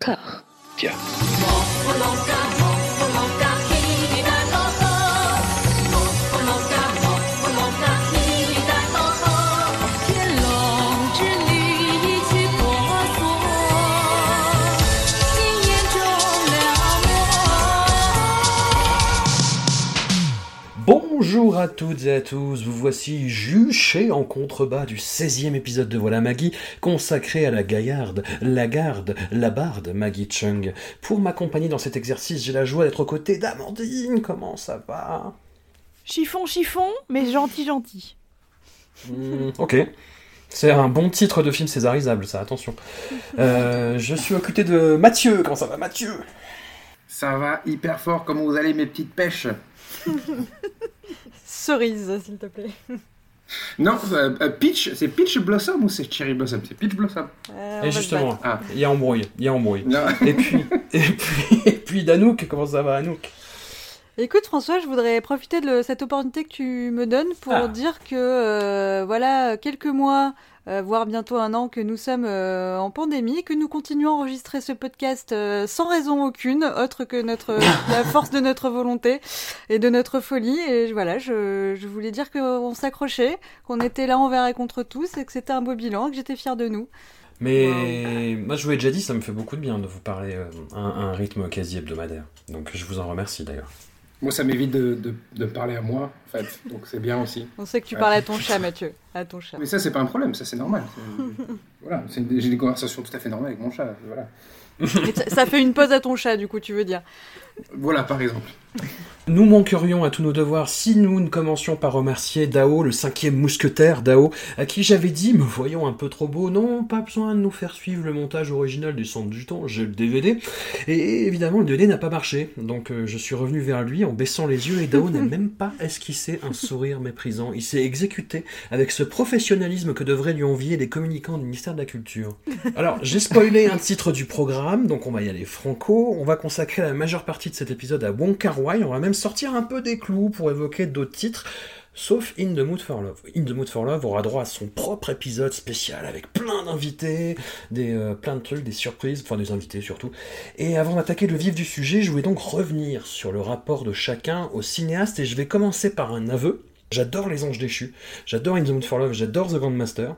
car. Tiens. Bonjour à toutes et à tous, vous voici juché en contrebas du 16e épisode de Voilà Maggie, consacré à la gaillarde, la garde, la barde Maggie Chung. Pour m'accompagner dans cet exercice, j'ai la joie d'être aux côtés d'Amandine, comment ça va? Chiffon, chiffon, mais gentil, gentil. Hmm, Ok. C'est un bon titre de film césarisable, ça, attention. Euh, je suis aux côtés de Mathieu, comment ça va Mathieu? Ça va hyper fort, comment vous allez mes petites pêches Cerise, s'il te plaît. Non, euh, euh, Peach, c'est Peach Blossom ou c'est Cherry Blossom? C'est Peach Blossom. Euh, Et justement. Ah. il y a embrouille, il y a embrouille. Non. Et puis, et puis, et puis Danouk, comment ça va Anouk? Écoute, François, je voudrais profiter de cette opportunité que tu me donnes pour Ah. dire que, euh, voilà, quelques mois, euh, voire bientôt un an que nous sommes euh, en pandémie, que nous continuons à enregistrer ce podcast euh, sans raison aucune, autre que notre la force de notre volonté et de notre folie. Et voilà, je, je voulais dire qu'on s'accrochait, qu'on était là envers et contre tous, et que c'était un beau bilan, et que j'étais fière de nous. Mais moi, je vous l'ai déjà dit, ça me fait beaucoup de bien de vous parler euh, à un, à un rythme quasi hebdomadaire. Donc, je vous en remercie d'ailleurs. Moi, ça m'évite de, de, de parler à moi, en fait, donc c'est bien aussi. On sait que tu parles à ton chat, Mathieu, à ton chat. Mais ça, c'est pas un problème, ça c'est normal. Voilà, j'ai des conversations tout à fait normales avec mon chat. Voilà, Et ça fait une pause à ton chat, du coup, tu veux dire. voilà par exemple. Nous manquerions à tous nos devoirs si nous ne commencions par remercier Dao, le cinquième mousquetaire Dao, à qui j'avais dit, me voyant un peu trop beau, non, pas besoin de nous faire suivre le montage original du Centre du Temps, j'ai le DVD. Et évidemment, le DVD n'a pas marché, donc euh, je suis revenu vers lui en baissant les yeux et Dao n'a même pas esquissé un sourire méprisant. Il s'est exécuté avec ce professionnalisme que devraient lui envier les communicants du ministère de la Culture. Alors, j'ai spoilé un titre du programme, donc on va y aller franco. On va consacrer la majeure partie de cet épisode à Wong Kar On va même sortir un peu des clous pour évoquer d'autres titres. Sauf In the Mood for Love. In the Mood for Love aura droit à son propre épisode spécial avec plein d'invités, des, euh, plein de trucs, des surprises, enfin des invités surtout. Et avant d'attaquer le vif du sujet, je voulais donc revenir sur le rapport de chacun au cinéaste et je vais commencer par un aveu. J'adore Les Anges Déchus, j'adore In the Mood for Love, j'adore The Grandmaster.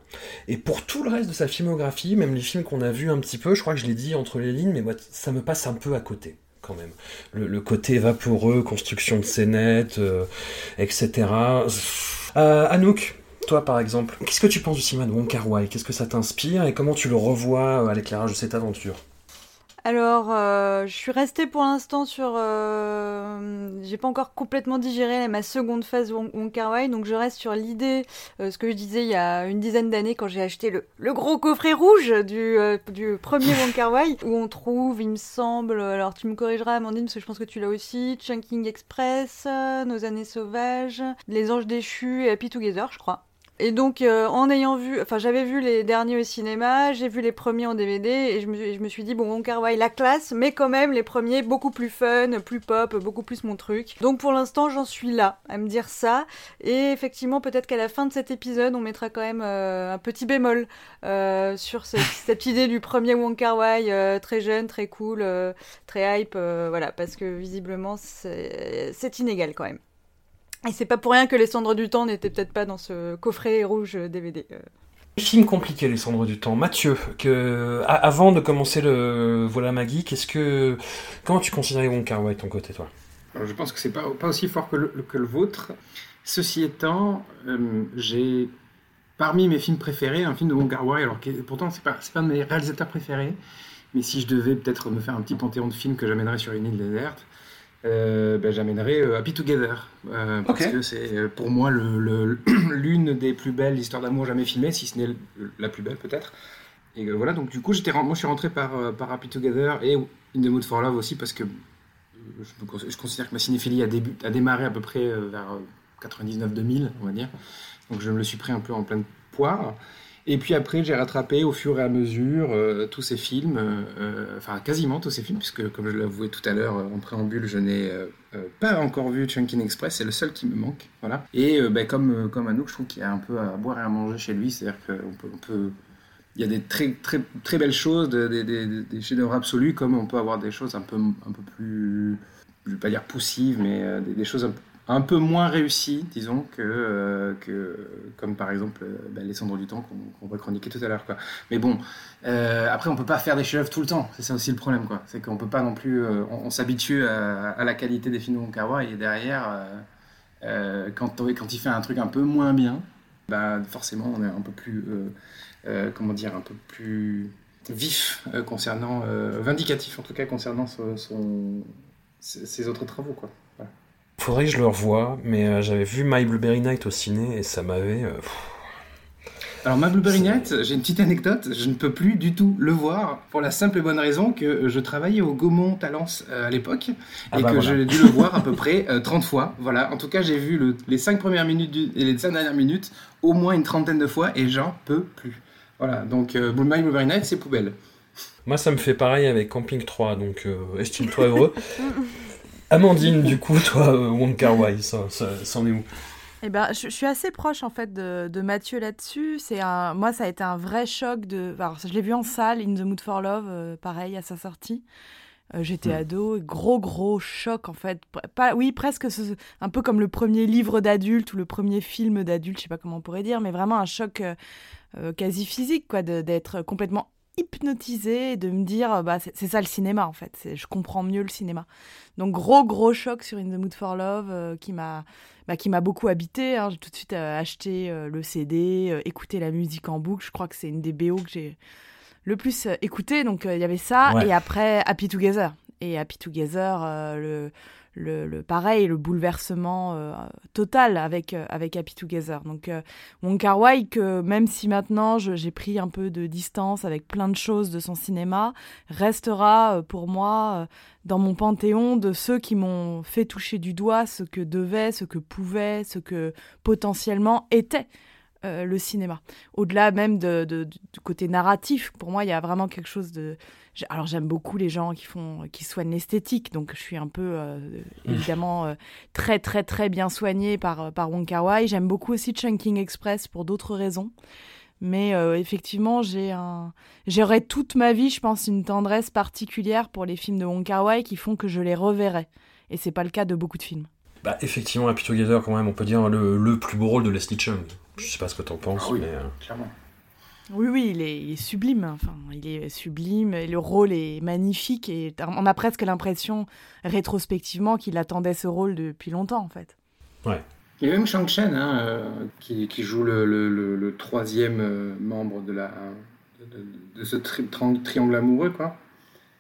Et pour tout le reste de sa filmographie, même les films qu'on a vus un petit peu, je crois que je l'ai dit entre les lignes, mais moi, ça me passe un peu à côté, quand même. Le, côté vaporeux, construction de scénettes, euh, etc. Euh, Anouk, toi par exemple, qu'est-ce que tu penses du cinéma de Wong Qu'est-ce que ça t'inspire et comment tu le revois à l'éclairage de cette aventure? Alors, euh, je suis restée pour l'instant sur. euh, J'ai pas encore complètement digéré ma seconde phase Wong donc je reste sur l'idée, euh, ce que je disais il y a une dizaine d'années quand j'ai acheté le, gros coffret rouge du, du premier Wong Kar où on trouve, il me semble, alors tu me corrigeras Amandine, parce que je pense que tu l'as aussi, Chunking Express, Nos années sauvages, Les anges déchus et Happy Together, je crois. Et donc, euh, en ayant vu, enfin, j'avais vu les derniers au cinéma, j'ai vu les premiers en DVD, et je me, suis dit, bon, Wong Kar Wai, la classe, mais quand même, les premiers, beaucoup plus fun, plus pop, beaucoup plus mon truc. Donc, pour l'instant, j'en suis là, à me dire ça. Et effectivement, peut-être qu'à la fin de cet épisode, on mettra quand même euh, un petit bémol euh, sur ce- cette idée du premier Wong Kar Wai, euh, très jeune, très cool, très hype, voilà, parce que visiblement, c'est inégal quand même. Et c'est pas pour rien que Les Cendres du Temps n'étaient peut-être pas dans ce coffret rouge DVD. euh. Film compliqué, les cendres du temps? Mathieu, que, a- avant de commencer le Voilà Maggie, qu'est-ce que, comment tu considérais Wong Kar Wai de ton côté, toi? Alors, je pense que c'est pas, pas aussi fort que le, que le vôtre. Ceci étant, euh, j'ai parmi mes films préférés un film de Wong Kar Wai, alors que pourtant c'est pas c'est pas un de mes réalisateurs préférés, mais si je devais peut-être me faire un petit panthéon de films que j'amènerais sur une île déserte, euh, ben, j'amènerais euh, Happy Together euh, parce que c'est pour moi le- le- l'une des plus belles histoires d'amour jamais filmées, si ce n'est la plus belle peut-être. Et voilà, donc du coup, moi je suis rentré par, par Happy Together et In the Mood for Love aussi parce que je, je considère que ma cinéphilie a, début, a démarré à peu près vers euh, 99-2000, on va dire. Donc je me le suis pris un peu en pleine poire. Et puis après, j'ai rattrapé au fur et à mesure euh, tous ces films, euh, euh, enfin quasiment tous ces films, puisque comme je l'avouais tout à l'heure en préambule, je n'ai pas encore vu Chunkin Express, c'est le seul qui me manque. Voilà. Et ben, comme, comme Anouk, je trouve qu'il y a un peu à boire et à manger chez lui, c'est-à-dire qu'on peut, il y a des très, très, très belles choses, des, des, des chefs-d'œuvre absolus, comme on peut avoir des choses un peu, un peu plus, je ne vais pas dire poussives, mais euh, des, choses un, peu moins réussies, disons, que, euh, que comme par exemple euh, ben, Les Cendres du Temps qu'on va chroniquer tout à l'heure. Mais bon, après, on ne peut pas faire des chefs-d'œuvre tout le temps, c'est ça aussi le problème. C'est qu'on ne peut pas non plus. on, s'habitue à, la qualité des films de Wong et derrière, quand, il fait un truc un peu moins bien, bah, forcément, on est un peu plus. Euh, comment dire, un peu plus vif euh, concernant, euh, vindicatif en tout cas concernant ses autres travaux. Quoi. Faudrait que je le revoie, mais j'avais vu My Blueberry Night au ciné et ça m'avait. alors, My Blueberry Night, j'ai une petite anecdote, je ne peux plus du tout le voir pour la simple et bonne raison que je travaillais au Gaumont Talence à l'époque ah et bah que j'ai dû le voir à peu près 30 fois. Voilà, en tout cas, j'ai vu le, les 5 premières minutes et les 5 dernières minutes au moins une trentaine de fois et j'en peux plus. Voilà, donc euh, My Blueberry Night, c'est poubelle. Moi, ça me fait pareil avec Camping 3, donc euh, estime-toi heureux. Amandine, du coup, toi, euh, Wong Kar Wai, ça, ça, est où eh ben, je, suis assez proche en fait de, Mathieu là-dessus. C'est un, moi, ça a été un vrai choc de. Alors, je l'ai vu en salle, In the Mood for Love, euh, pareil à sa sortie. J'étais hmm. ado, gros gros choc en fait. Pas, oui, presque un peu comme le premier livre d'adulte ou le premier film d'adulte, je sais pas comment on pourrait dire, mais vraiment un choc euh, quasi physique, quoi, d'être complètement hypnotisé et de me dire bah c'est ça le cinéma en fait. Je comprends mieux le cinéma. Donc gros gros choc sur In the Mood for Love euh, qui m'a bah, qui m'a beaucoup habité hein. j'ai tout de suite euh, acheté le CD écouté la musique en boucle. Je crois que c'est une des BO que j'ai le plus écouté donc il y avait ça et après Happy Together. Et Happy Together le le, pareil, le bouleversement euh, total avec, euh, avec Happy Together. Donc, euh, Kar Wai, que même si maintenant j'ai pris un peu de distance avec plein de choses de son cinéma, restera pour moi dans mon panthéon de ceux qui m'ont fait toucher du doigt ce que devait, ce que pouvait, ce que potentiellement était. le cinéma. Au-delà même de, du côté narratif, pour moi, il y a vraiment quelque chose de, alors j'aime beaucoup les gens qui font, qui soignent l'esthétique, donc je suis un peu euh, évidemment euh, très très très bien soignée par euh, par Wong Kar Wai. J'aime beaucoup aussi Chunking Express pour d'autres raisons, mais effectivement j'ai un, j'aurais toute ma vie, je pense, une tendresse particulière pour les films de Wong Kar Wai qui font que je les reverrai, et c'est pas le cas de beaucoup de films. Bah effectivement, Happy Together quand même, on peut dire le, le plus beau rôle de Leslie Chung. Je sais pas ce que t'en penses, ah mais clairement. Oui, oui, il est, sublime. Enfin, il est sublime. Et le rôle est magnifique. Et on a presque l'impression, rétrospectivement, qu'il attendait ce rôle depuis longtemps, en fait. Ouais. Il y a même Shang Chen, hein, euh, qui, joue le, troisième euh, membre de, la, de, ce triangle amoureux, quoi.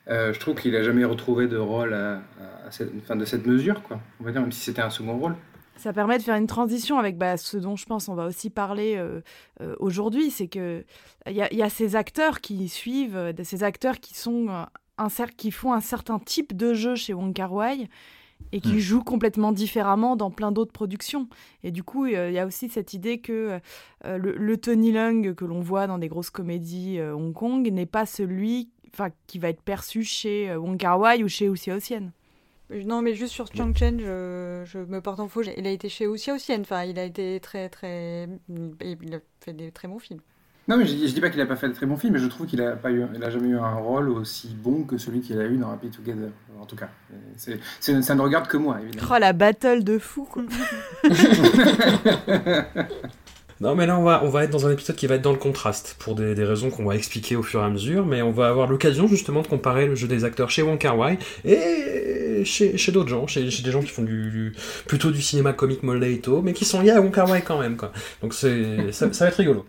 Euh, je trouve qu'il n'a jamais retrouvé de rôle à, cette, de cette mesure, quoi. On va dire, même si c'était un second rôle. Ça permet de faire une transition avec bah, ce dont je pense on va aussi parler euh, euh, aujourd'hui, c'est que il y, a ces acteurs qui suivent, euh, ces acteurs qui sont un qui font un certain type de jeu chez Wong Kar Wai et qui hmm. jouent complètement différemment dans plein d'autres productions. Et du coup, il y a aussi cette idée que le, Tony Leung que l'on voit dans des grosses comédies Hong Kong n'est pas celui qui va être perçu chez Wong Kar Wai ou chez Wuxia non, mais juste sur Chang Chen, je, me porte en faux. Il a été chez Wuxia aussi. Enfin, il a été très, très. Il a fait des très bons films. Non, mais je, dis pas qu'il a pas fait de très bons films, mais je trouve qu'il a pas eu, il a jamais eu un rôle aussi bon que celui qu'il a eu dans Happy Together. En tout cas, c'est, ça ne regarde que moi, évidemment. Oh la battle de fou, quoi. Non, mais là, on va, on va être dans un épisode qui va être dans le contraste, pour des, raisons qu'on va expliquer au fur et à mesure, mais on va avoir l'occasion justement de comparer le jeu des acteurs chez Wong Kar Wai et chez, chez d'autres gens, chez, des gens qui font du, plutôt du cinéma comique molleto, mais qui sont liés à Wong Kar Wai quand même. Quoi. Donc c'est, ça va être rigolo.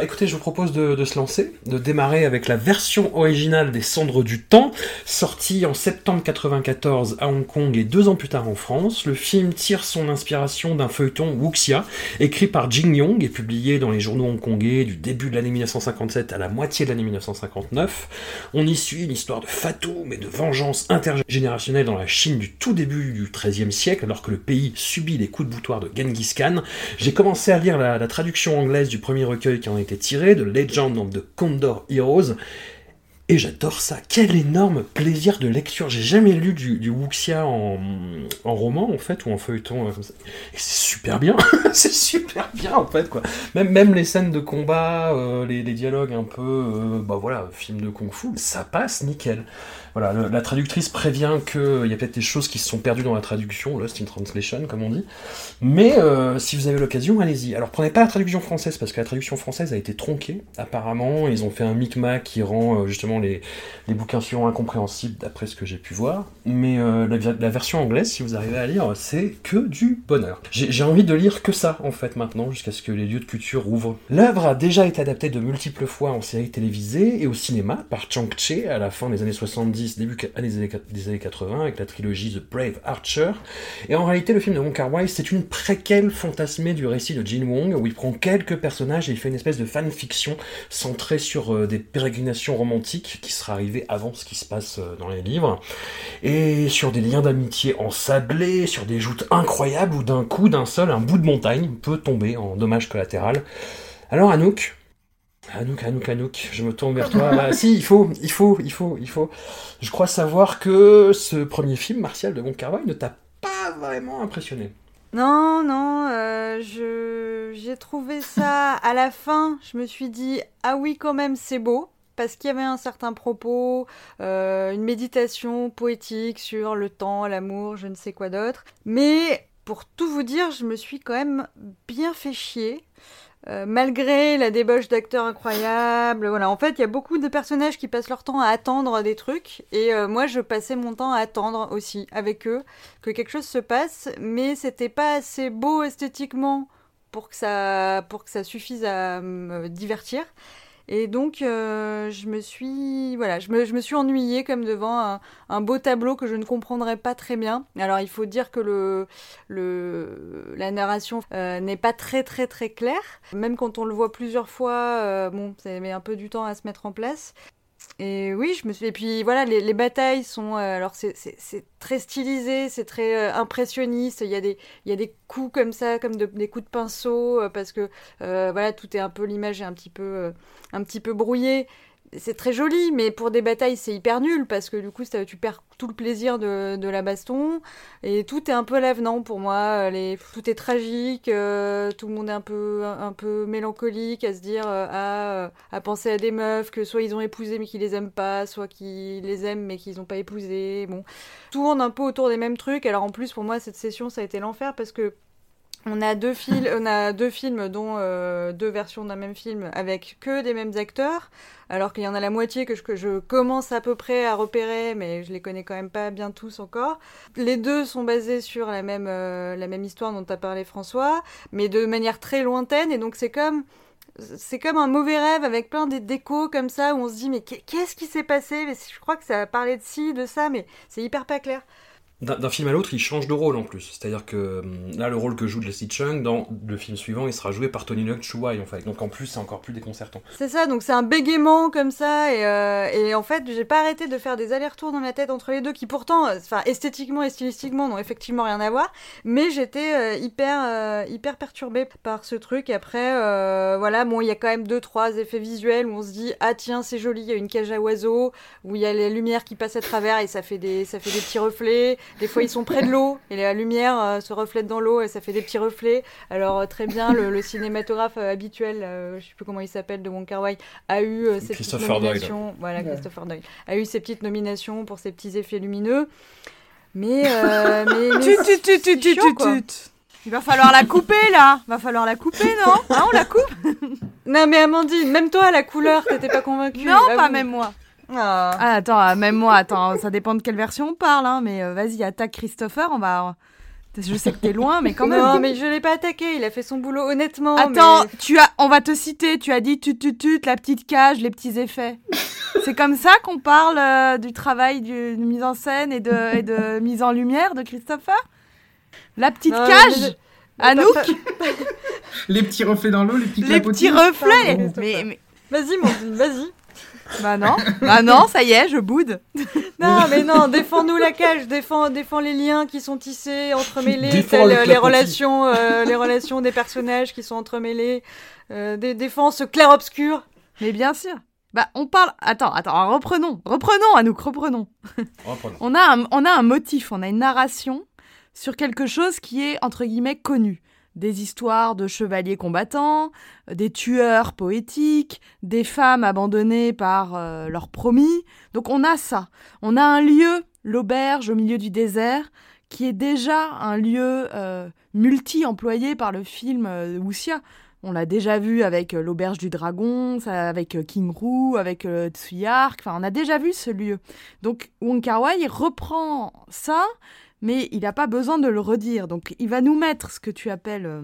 Bah écoutez, je vous propose de, se lancer, de démarrer avec la version originale des Cendres du Temps, sortie en septembre 94 à Hong Kong et deux ans plus tard en France. Le film tire son inspiration d'un feuilleton Wuxia, écrit par Jing Yong et publié dans les journaux hongkongais du début de l'année 1957 à la moitié de l'année 1959. On y suit une histoire de fatoum et de vengeance intergénérationnelle dans la Chine du tout début du XIIIe siècle, alors que le pays subit les coups de boutoir de Genghis Khan. J'ai commencé à lire la, la traduction anglaise du premier recueil qui en tiré de Legend of the Condor Heroes. Et j'adore ça. Quel énorme plaisir de lecture. J'ai jamais lu du, du Wuxia en, roman, en fait, ou en feuilleton. Euh, Et c'est super bien. c'est super bien, en fait, quoi. Même, même les scènes de combat, euh, les, dialogues un peu, euh, bah voilà, film de kung-fu, ça passe nickel. Voilà, la traductrice prévient qu'il y a peut-être des choses qui se sont perdues dans la traduction, Lost in Translation, comme on dit. Mais euh, si vous avez l'occasion, allez-y. Alors prenez pas la traduction française, parce que la traduction française a été tronquée, apparemment. Ils ont fait un micmac qui rend euh, justement les, les bouquins suivants incompréhensibles, d'après ce que j'ai pu voir. Mais euh, la, version anglaise, si vous arrivez à lire, c'est que du bonheur. J'ai envie de lire que ça, en fait, maintenant, jusqu'à ce que les lieux de culture ouvrent. L'œuvre a déjà été adaptée de multiples fois en série télévisée et au cinéma par Chang Che à la fin des années 70 début des années 80, avec la trilogie The Brave Archer. Et en réalité, le film de Wong Kar c'est une préquelle fantasmée du récit de Jin Wong, où il prend quelques personnages et il fait une espèce de fanfiction centrée sur euh, des pérégrinations romantiques qui sera arrivée avant ce qui se passe euh, dans les livres, et sur des liens d'amitié ensablés, sur des joutes incroyables où d'un coup, d'un seul, un bout de montagne peut tomber en dommage collatéral. Alors Anouk, Anouk, Anouk, Anouk, je me tourne vers toi. Bah, si, il faut, il faut, il faut, il faut. Je crois savoir que ce premier film, Martial de Wong ne t'a pas vraiment impressionné. Non, non, euh, je j'ai trouvé ça à la fin. Je me suis dit ah oui quand même c'est beau parce qu'il y avait un certain propos, euh, une méditation poétique sur le temps, l'amour, je ne sais quoi d'autre. Mais pour tout vous dire, je me suis quand même bien fait chier. Euh, malgré la débauche d'acteurs incroyables, voilà. En fait, il y a beaucoup de personnages qui passent leur temps à attendre des trucs, et euh, moi, je passais mon temps à attendre aussi avec eux que quelque chose se passe, mais c'était pas assez beau esthétiquement pour que ça, pour que ça suffise à me divertir. Et donc, euh, je me suis, voilà, je me, suis ennuyée comme devant un, beau tableau que je ne comprendrais pas très bien. Alors, il faut dire que le, le, la narration euh, n'est pas très, très, très claire. Même quand on le voit plusieurs fois, euh, bon, ça met un peu du temps à se mettre en place. Et oui, je me suis. Et puis voilà, les, les batailles sont. Euh, alors c'est très stylisé, c'est très euh, impressionniste. Il y, a des, il y a des coups comme ça, comme des coups de pinceau, euh, parce que voilà, tout est un peu. L'image est un petit peu, un petit peu brouillée c'est très joli, mais pour des batailles, c'est hyper nul parce que du coup, ça, tu perds tout le plaisir de, de, la baston et tout est un peu l'avenant pour moi. Les, tout est tragique, euh, tout le monde est un peu, un, peu mélancolique à se dire euh, à, euh, à, penser à des meufs que soit ils ont épousé mais qu'ils les aiment pas, soit qu'ils les aiment mais qu'ils n'ont pas épousé. Bon, tourne un peu autour des mêmes trucs. Alors en plus, pour moi, cette session, ça a été l'enfer parce que on a deux, on a deux films, dont euh, deux versions d'un même film, avec que des mêmes acteurs, alors qu'il y en a la moitié que je, commence à peu près à repérer, mais je les connais quand même pas bien tous encore. Les deux sont basés sur la même, euh, la même histoire dont a parlé François, mais de manière très lointaine, et donc c'est comme... C'est comme un mauvais rêve avec plein d'échos comme ça où on se dit mais qu'est-ce qui s'est passé? Mais Je crois que ça a parlé de ci, de ça, mais c'est hyper pas clair. D'un film à l'autre, il change de rôle en plus. C'est-à-dire que hum, là, le rôle que joue Leslie Chung, dans le film suivant, il sera joué par Tony Leung Chuai, en fait. Donc en plus, c'est encore plus déconcertant. C'est ça, donc c'est un bégaiement comme ça, et, euh, et en fait, j'ai pas arrêté de faire des allers-retours dans ma tête entre les deux, qui pourtant, euh, enfin, esthétiquement et stylistiquement, n'ont effectivement rien à voir, mais j'étais euh, hyper, hyper perturbée par ce truc. Après, voilà, bon, il y a quand même deux, trois effets visuels où on se dit, ah tiens, c'est joli, il y a une cage à oiseaux, où il y a les lumières qui passent à travers et ça fait des, ça fait des petits reflets. Des fois, ils sont près de l'eau et la lumière euh, se reflète dans l'eau et ça fait des petits reflets. Alors, euh, très bien, le, cinématographe euh, habituel, je sais plus comment il s'appelle, de Wong Kar Wai, a eu ses petites nominations. Voilà, Christopher Doyle a eu ses petites nominations pour ses petits effets lumineux. Mais, mais, mais il va falloir la couper là Va falloir la couper, non? Hein, On la coupe? Non mais Amandine, même toi, la couleur, t'étais pas convaincue. Non, pas même moi. Ah. ah. attends, ah, même moi, attends, ça dépend de quelle version on parle, hein, mais euh, vas-y, attaque Christopher, on va... Je sais que t'es loin, mais quand même. Non, mais je l'ai pas attaqué, il a fait son boulot honnêtement. Attends, tu as, on va te citer, tu as dit tut tut tut, la petite cage, les petits effets. C'est comme ça qu'on parle euh, du travail de mise en scène et de, et de mise en lumière de Christopher? La petite cage? Anouk Les petits reflets dans l'eau, les petits Les petits reflets mais... Vas-y, mon vas-y. Bah non, bah non, ça y est, je boude. non, mais non, défends-nous la cage, défends, défends les liens qui sont tissés, entremêlés, les relations, euh, les relations des personnages qui sont entremêlés, euh, défends ce clair-obscur. Mais bien sûr. Bah, on parle. Attends, attends, reprenons, reprenons, Anouk, reprenons. reprenons. on, a on a un motif, on a une narration sur quelque chose qui est entre guillemets connu des histoires de chevaliers combattants, des tueurs poétiques, des femmes abandonnées par euh, leurs promis. Donc on a ça. On a un lieu, l'auberge au milieu du désert, qui est déjà un lieu euh, multi-employé par le film euh, Wuxia. On l'a déjà vu avec l'auberge du dragon, avec King Ru, avec Tsuyark. Enfin, on a déjà vu ce lieu. Donc Wong Kar reprend ça mais il n'a pas besoin de le redire. Donc il va nous mettre ce que tu appelles euh,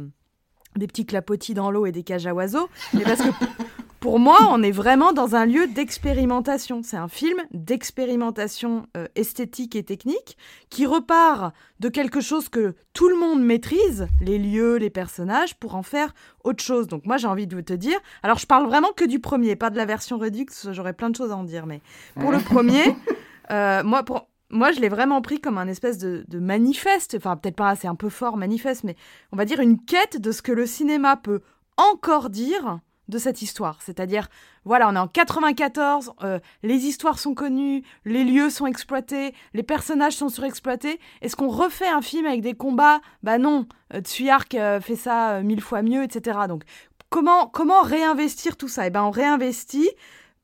des petits clapotis dans l'eau et des cages à oiseaux, mais parce que pour moi, on est vraiment dans un lieu d'expérimentation. C'est un film d'expérimentation euh, esthétique et technique qui repart de quelque chose que tout le monde maîtrise, les lieux, les personnages, pour en faire autre chose. Donc moi, j'ai envie de te dire, alors je parle vraiment que du premier, pas de la version Redux, j'aurais plein de choses à en dire, mais pour le premier, euh, moi, pour, moi, je l'ai vraiment pris comme un espèce de, manifeste, enfin peut-être pas, c'est un peu fort manifeste, mais on va dire une quête de ce que le cinéma peut encore dire de cette histoire. C'est-à-dire, voilà, on est en 94, euh, les histoires sont connues, les lieux sont exploités, les personnages sont surexploités. Est-ce qu'on refait un film avec des combats? Bah non, euh, Tsuyark euh, fait ça mille fois mieux, etc. Donc, comment, comment réinvestir tout ça? Eh ben, on réinvestit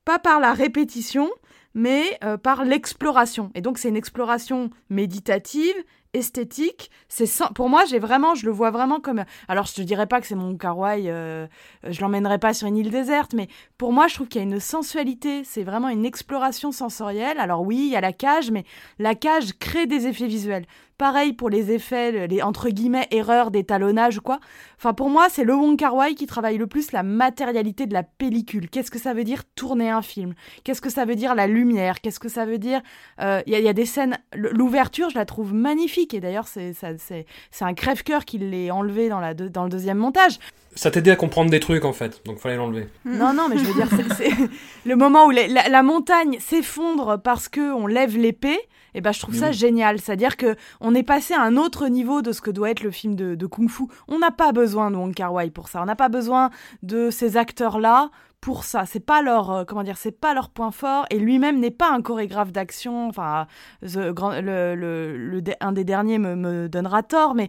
pas par la répétition, mais euh, par l'exploration. Et donc c'est une exploration méditative esthétique. C'est pour moi, j'ai vraiment, je le vois vraiment comme. Alors, je te dirais pas que c'est mon kawaii, euh, je l'emmènerai pas sur une île déserte, mais pour moi, je trouve qu'il y a une sensualité. C'est vraiment une exploration sensorielle. Alors oui, il y a la cage, mais la cage crée des effets visuels. Pareil pour les effets, les entre guillemets erreurs d'étalonnage quoi. Enfin, pour moi, c'est le Wong Wai qui travaille le plus la matérialité de la pellicule. Qu'est-ce que ça veut dire tourner un film? Qu'est-ce que ça veut dire la lumière? Qu'est-ce que ça veut dire euh, Il y, y, a des scènes. L'ouverture, je la trouve magnifique et d'ailleurs, c'est un crève-cœur qui l'ait enlevé dans, la dans le deuxième montage. Ça t'aidait à comprendre des trucs en fait, donc fallait l'enlever. Non, non, mais je veux dire, c'est le moment où la, montagne s'effondre parce que on lève l'épée. Et eh ben, je trouve ça génial. C'est-à-dire que on est passé à un autre niveau de ce que doit être le film de, de Kung Fu. On n'a pas besoin de Wong Kar Wai pour ça. On n'a pas besoin de ces acteurs-là pour ça. C'est pas leur euh, comment dire, c'est pas leur point fort et lui-même n'est pas un chorégraphe d'action. Enfin, le, le, un des derniers me, me donnera tort, mais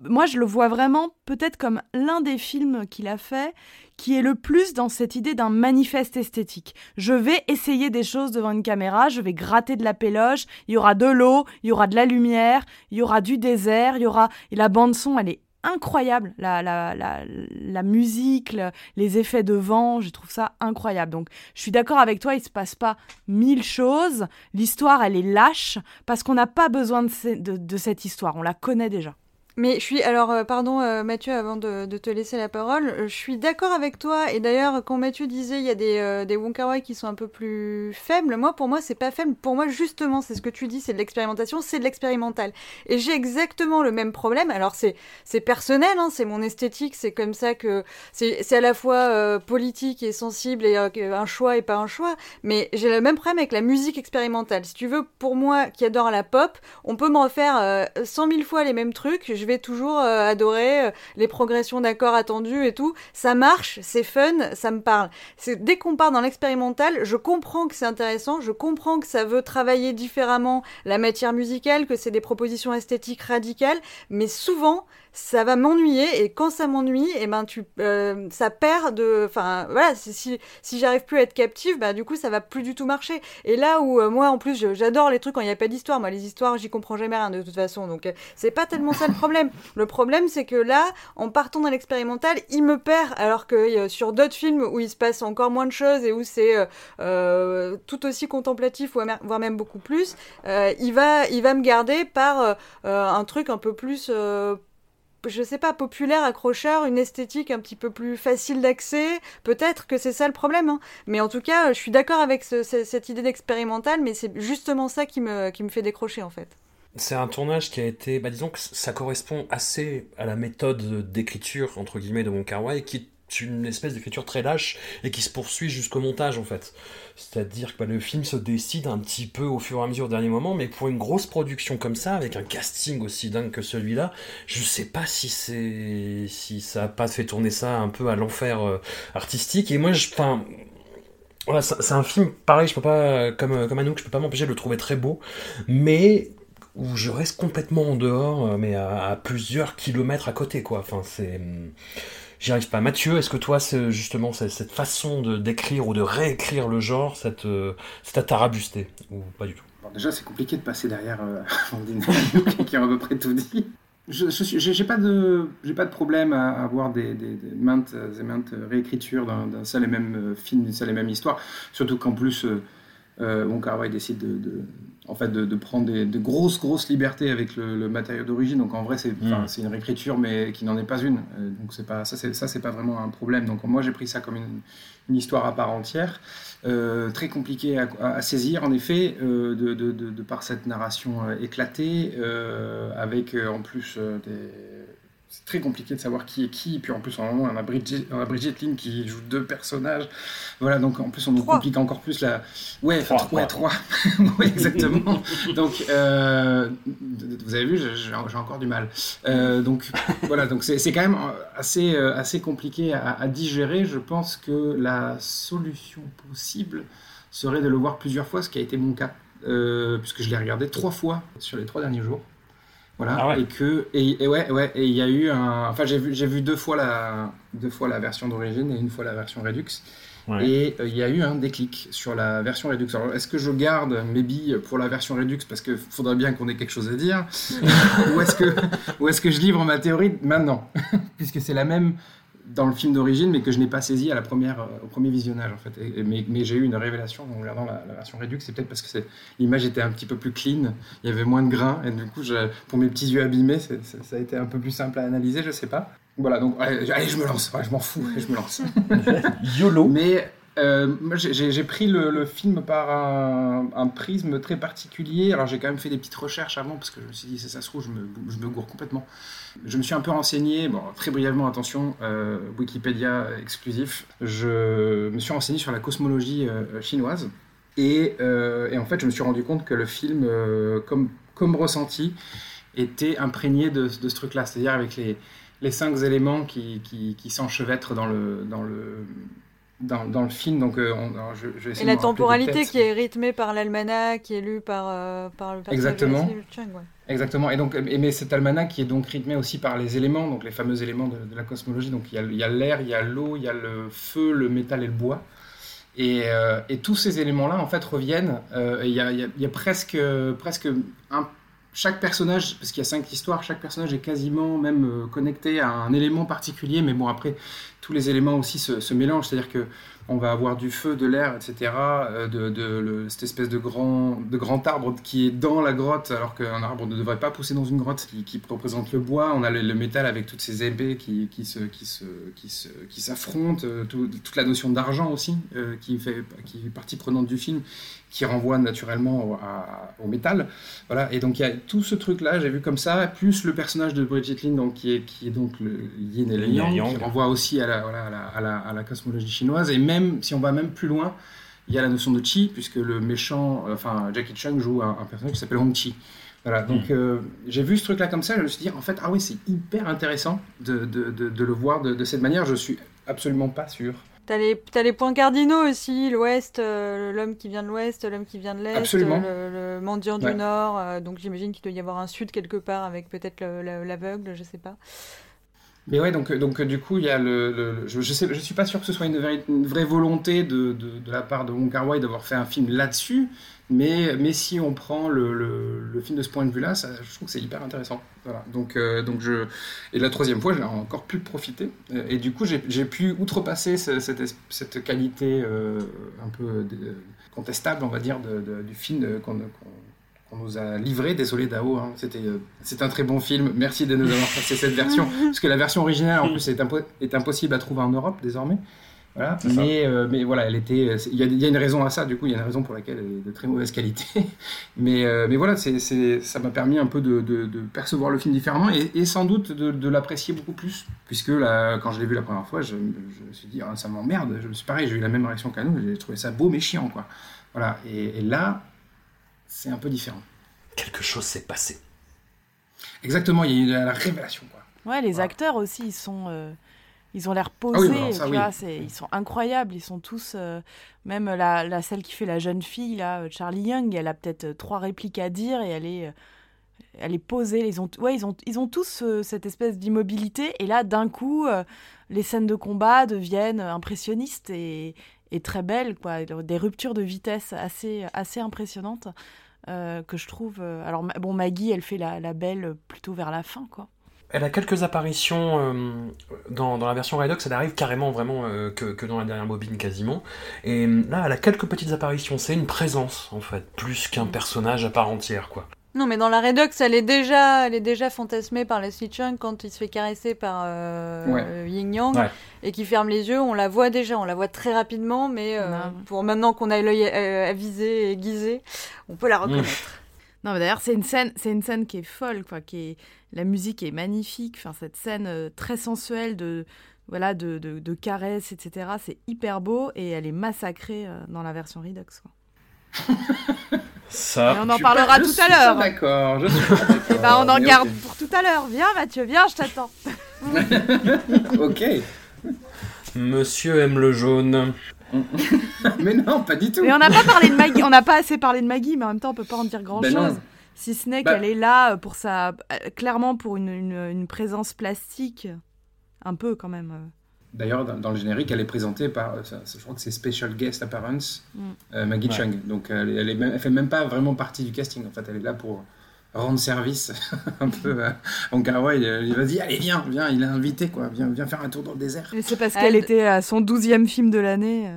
moi je le vois vraiment peut-être comme l'un des films qu'il a fait qui est le plus dans cette idée d'un manifeste esthétique. Je vais essayer des choses devant une caméra, je vais gratter de la péloche, il y aura de l'eau, il y aura de la lumière, il y aura du désert, il y aura et la bande son, elle est incroyable. La, la, la, la musique, les effets de vent, je trouve ça incroyable. Donc, je suis d'accord avec toi, il se passe pas mille choses. L'histoire, elle est lâche parce qu'on n'a pas besoin de, cette histoire. On la connaît déjà. Mais je suis, alors, euh, pardon euh, Mathieu, avant de, te laisser la parole, euh, je suis d'accord avec toi. Et d'ailleurs, quand Mathieu disait il y a des, des Wonka qui sont un peu plus faibles, moi, pour moi, c'est pas faible. Pour moi, justement, c'est ce que tu dis, c'est de l'expérimentation, c'est de l'expérimental. Et j'ai exactement le même problème. Alors, c'est, c'est personnel, hein, c'est mon esthétique, c'est comme ça que c'est, c'est à la fois politique et sensible et un choix et pas un choix. Mais j'ai le même problème avec la musique expérimentale. Si tu veux, pour moi, qui adore la pop, on peut me refaire cent mille fois les mêmes trucs. Vais toujours euh, adorer euh, les progressions d'accords attendus et tout. Ça marche, c'est fun, ça me parle. C'est dès qu'on part dans l'expérimental, je comprends que c'est intéressant, je comprends que ça veut travailler différemment la matière musicale, que c'est des propositions esthétiques radicales, mais souvent ça va m'ennuyer et quand ça m'ennuie et eh ben tu euh, ça perd de enfin voilà si si j'arrive plus à être captive bah du coup ça va plus du tout marcher. Et là où euh, moi en plus j'adore les trucs quand il n'y a pas d'histoire. Moi les histoires j'y comprends jamais rien de toute façon. Donc euh, c'est pas tellement ça le problème. Le problème c'est que là en partant dans l'expérimental il me perd. Alors que sur d'autres films où il se passe encore moins de choses et où c'est tout aussi contemplatif voire même beaucoup plus il va il va me garder par un truc un peu plus je sais pas, populaire, accrocheur, une esthétique un petit peu plus facile d'accès. Peut-être que c'est ça le problème. Hein. Mais en tout cas, je suis d'accord avec cette idée d'expérimental, mais c'est justement ça qui me, qui me fait décrocher en fait. C'est un tournage qui a été, bah disons que ça correspond assez à la méthode d'écriture entre guillemets de Wong Kar qui une espèce d'écriture très lâche et qui se poursuit jusqu'au montage en fait. C'est-à-dire que bah, le film se décide un petit peu au fur et à mesure au dernier moment, mais pour une grosse production comme ça, avec un casting aussi dingue que celui-là, je sais pas si c'est si ça a pas fait tourner ça un peu à l'enfer euh, artistique. Et moi, enfin, voilà, c'est un film pareil, je peux pas comme comme Anouk, je peux pas m'empêcher de le trouver très beau, mais où je reste complètement en dehors, euh, mais à, à plusieurs kilomètres à côté, quoi. Enfin, c'est j'y arrive pas. Mathieu, est-ce que toi, justement, cette façon d'écrire ou de réécrire le genre, ça t'a tarabusté ou pas du tout? Déjà, c'est compliqué de passer derrière euh, qui a à peu près tout dit. Je n'ai pas, de, problème à avoir des, des, maintes, maintes réécritures d'un seul et même euh, film, d'une seule et même histoire. Surtout qu'en plus, euh, euh décide de en fait, de, prendre des, de grosses, grosses libertés avec le, matériau d'origine. Donc en vrai, c'est mm. une réécriture, mais qui n'en est pas une. Euh, donc c'est pas, ça, c'est pas vraiment un problème. Donc moi, j'ai pris ça comme une, une, histoire à part entière, euh, très compliquée à, saisir, en effet, euh, de, de, de, par cette narration éclatée, avec en plus des c'est très compliqué de savoir qui est qui. Puis en plus, en moment, on a Bridget, on a Bridget Lynn qui joue deux personnages. Voilà, donc en plus, on nous complique encore plus la. Ouais, trois. Ouais, trois. oui, exactement. donc, euh, vous avez vu, j'ai encore du mal. Euh, donc, voilà, donc c'est quand même assez, euh, assez compliqué à, à, digérer. Je pense que la solution possible serait de le voir plusieurs fois, ce qui a été mon cas. puisque je l'ai regardé trois fois sur les trois derniers jours. Voilà, ah et que et, ouais ouais et il y a eu un enfin j'ai vu j'ai vu deux fois la deux fois la version d'origine et une fois la version Redux. Et euh, il y a eu un déclic sur la version Redux. Alors, est-ce que je garde mes billes pour la version Redux parce qu'il faudrait bien qu'on ait quelque chose à dire? Ou est-ce que, ou est que je livre ma théorie maintenant? Puisque c'est la même dans le film d'origine, mais que je n'ai pas saisi à la première, euh, au premier visionnage en fait. mais, mais j'ai eu une révélation en regardant la, version Redux, c'est peut-être parce que l'image était un petit peu plus clean, il y avait moins de grains, et du coup, pour mes petits yeux abîmés, ça a été un peu plus simple à analyser, je sais pas. Voilà, donc allez, je me lance, je m'en fous, je me lance. YOLO. Mais euh, j'ai pris le, film par un, prisme très particulier. Alors j'ai quand même fait des petites recherches avant parce que je me suis dit, ça, ça se trouve, je me, je gourre complètement. Je me suis un peu renseigné, très brièvement, attention, euh, Wikipédia exclusif. Je me suis renseigné sur la cosmologie euh, chinoise. Et, en fait, je me suis rendu compte que le film, comme, ressenti, était imprégné de, ce truc-là. C'est-à-dire avec les, cinq éléments qui, s'enchevêtrent dans le dans, dans, le film. Donc, euh, je, Et la temporalité qui est rythmée par l'almanach, qui est lu par, euh, par le personnage Exactement. Exactement. Et donc, mais cet almanach qui est donc rythmé aussi par les éléments, donc les fameux éléments de, la cosmologie. Donc, il y a l'air, il y a l'eau, il y a le feu, le métal et le bois. Et, euh, et tous ces éléments-là, en fait, reviennent. il, y y a, presque, presque un chaque personnage, parce qu'il y a cinq histoires, chaque personnage est quasiment même euh, connecté à un élément particulier, mais bon, après, tous les éléments aussi se, se mélangent, c'est-à-dire que on va avoir du feu, de l'air, etc., euh, de, cette espèce de grand, de grand arbre qui est dans la grotte, alors qu'un arbre ne devrait pas pousser dans une grotte, qui, représente le bois, on a le, métal avec toutes ces épées qui, qui, se, qui, se, qui, se, qui s'affrontent, euh, toute la notion d'argent aussi, qui, fait, qui est partie prenante du film, qui renvoie naturellement au, métal. Voilà, et donc il y a tout ce truc-là, j'ai vu comme ça, plus le personnage de Bridget Lin, donc, qui, est, qui est donc le yin et le yang, qui renvoie aussi à la, voilà, à, la, à, la, cosmologie chinoise. Et même, si on va même plus loin, il y a la notion de chi, puisque le méchant, euh, enfin Jackie Chung joue un, personnage qui s'appelle Hong Chi. Voilà, donc hmm. euh, j'ai vu ce truc-là comme ça, je me suis dit, en fait, ah oui, c'est hyper intéressant de, de, de, le voir de, cette manière, je suis absolument pas sûr T'as les, as les points cardinaux aussi, l'ouest, euh, l'homme qui vient de l'ouest, l'homme qui vient de l'est, le, mendiant du nord. Euh, donc j'imagine qu'il doit y avoir un sud quelque part avec peut-être l'aveugle, je sais pas. Mais ouais, donc, donc du coup, il y a le, je, je, suis pas sûr que ce soit une vraie, volonté de, de, la part de Wong Kar d'avoir fait un film là-dessus, mais, mais si on prend le, le, film de ce point de vue-là, je trouve que c'est hyper intéressant. Voilà. Donc, euh, donc je... Et la troisième fois, j'ai encore pu profiter. Et, du coup, j'ai pu outrepasser cette, cette, qualité euh, un peu euh, contestable, on va dire, du film qu'on nous a livré. Désolé Dao, hein. c'était c'est un très bon film. Merci de nous avoir passé cette version, parce que la version originale en plus est, est impossible à trouver en Europe désormais. Mais, euh, mais voilà, elle était. Il y, a, une raison à ça. Du coup, il y a une raison pour laquelle elle est de très mauvaise qualité. mais, euh, mais voilà, c'est, ça m'a permis un peu de, de, percevoir le film différemment et, sans doute de, l'apprécier beaucoup plus. Puisque là, quand je l'ai vu la première fois, je, me suis dit, ah, ça m'emmerde. Je me suis pareil, j'ai eu la même réaction qu'à nous. J'ai trouvé ça beau mais chiant, quoi. Voilà. Et, là, c'est un peu différent. Quelque chose s'est passé. Exactement. Il y a eu la révélation, quoi. Ouais, les acteurs aussi, ils sont. Euh, ils ont l'air ah posés, tu vois, ils sont incroyables, ils sont tous, euh, même la, la, celle qui fait la jeune fille, là, euh, Charlie Young, elle a peut-être trois répliques à dire et elle est, elle est posée. Ils ont, ouais, ils ont, ils ont tous cette espèce d'immobilité et là, d'un coup, les scènes de combat deviennent impressionnistes et, et, très belles, quoi, des ruptures de vitesse assez, assez impressionnantes que je trouve. alors bon, Maggie, elle fait la, la belle plutôt vers la fin, quoi. Elle a quelques apparitions euh, dans, dans, la version Redux, elle arrive carrément vraiment euh, que, que, dans la dernière bobine quasiment. Et euh, là, elle a quelques petites apparitions, c'est une présence en fait, plus qu'un personnage à part entière quoi. Non, mais dans la Redux, elle est déjà, elle est déjà fantasmée par Leslie Chung quand il se fait caresser par euh, Yin Yang et qui ferme les yeux. On la voit déjà, on la voit très rapidement, mais pour maintenant qu'on a l'œil avisé et aiguisé, on peut la reconnaître. Non, mais d'ailleurs, c'est une scène, c'est une scène qui est folle, quoi. Qui est, la musique est magnifique. Enfin, cette scène euh, très sensuelle de, voilà, de, de, caresses, etc. C'est hyper beau et elle est massacrée euh, dans la version Redux, quoi. Ça. Et on en parlera tout à l'heure. D'accord. Eh ben, on en garde pour tout à l'heure. Viens, Mathieu, viens, je t'attends. ok. Monsieur aime le jaune. mais non, pas du tout. Mais on n'a pas parlé de Maggie, on n'a pas assez parlé de Maggie, mais en même temps, on peut pas en dire grand ben chose. Si ce n'est bah qu'elle est là pour sa, clairement pour une, une, présence plastique, un peu quand même. D'ailleurs, dans, le générique, elle est présentée par, je crois que c'est Special Guest Appearance, mm. euh, Maggie Chung. Donc, elle, elle, est fait même pas vraiment partie du casting. En fait, elle est là pour rendre service un peu à Onkawa. Il, il va dire Allez, viens, viens, il est invité, quoi. Viens, viens faire un tour dans le désert. Et c'est parce qu'elle était à son douzième film de l'année.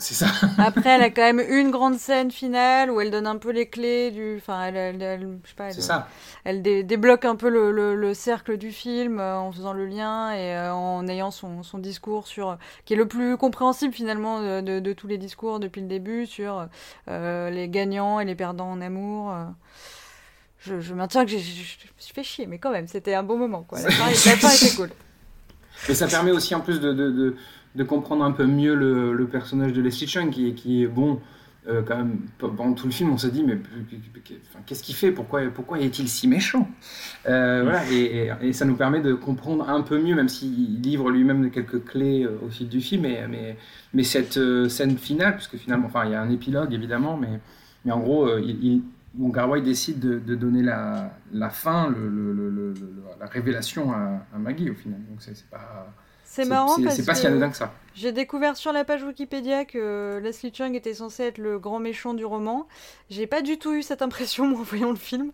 C'est ça. Après, elle a quand même une grande scène finale où elle donne un peu les clés du. Enfin, elle, je sais pas. Elle, ça. Elle débloque un peu le, le, cercle du film euh, en faisant le lien et euh, en ayant son, son, discours sur. qui est le plus compréhensible finalement de, de, tous les discours depuis le début sur euh, les gagnants et les perdants en amour je, je maintiens que je, me suis fait chier, mais quand même, c'était un bon moment. Quoi. La fin, était cool. Et ça permet aussi en plus de, de, comprendre un peu mieux le, personnage de Leslie Chung, qui, qui est bon. Euh, quand même, pendant tout le film, on se dit, mais qu'est-ce qu'il fait? Pourquoi, pourquoi est-il si méchant? Euh, voilà, et, ça nous permet de comprendre un peu mieux, même s'il livre lui-même quelques clés euh, au fil du film, mais, mais, mais cette scène finale, puisque finalement, enfin, il y a un épilogue évidemment, mais, mais en gros, il, où Garway décide de, donner la, fin, le, la révélation à, Maggie au final. Donc c'est pas. C'est marrant parce C'est pas si que- anodin que ça. J'ai découvert sur la page Wikipédia que Leslie Chung était censé être le grand méchant du roman. J'ai pas du tout eu cette impression moi, en voyant le film.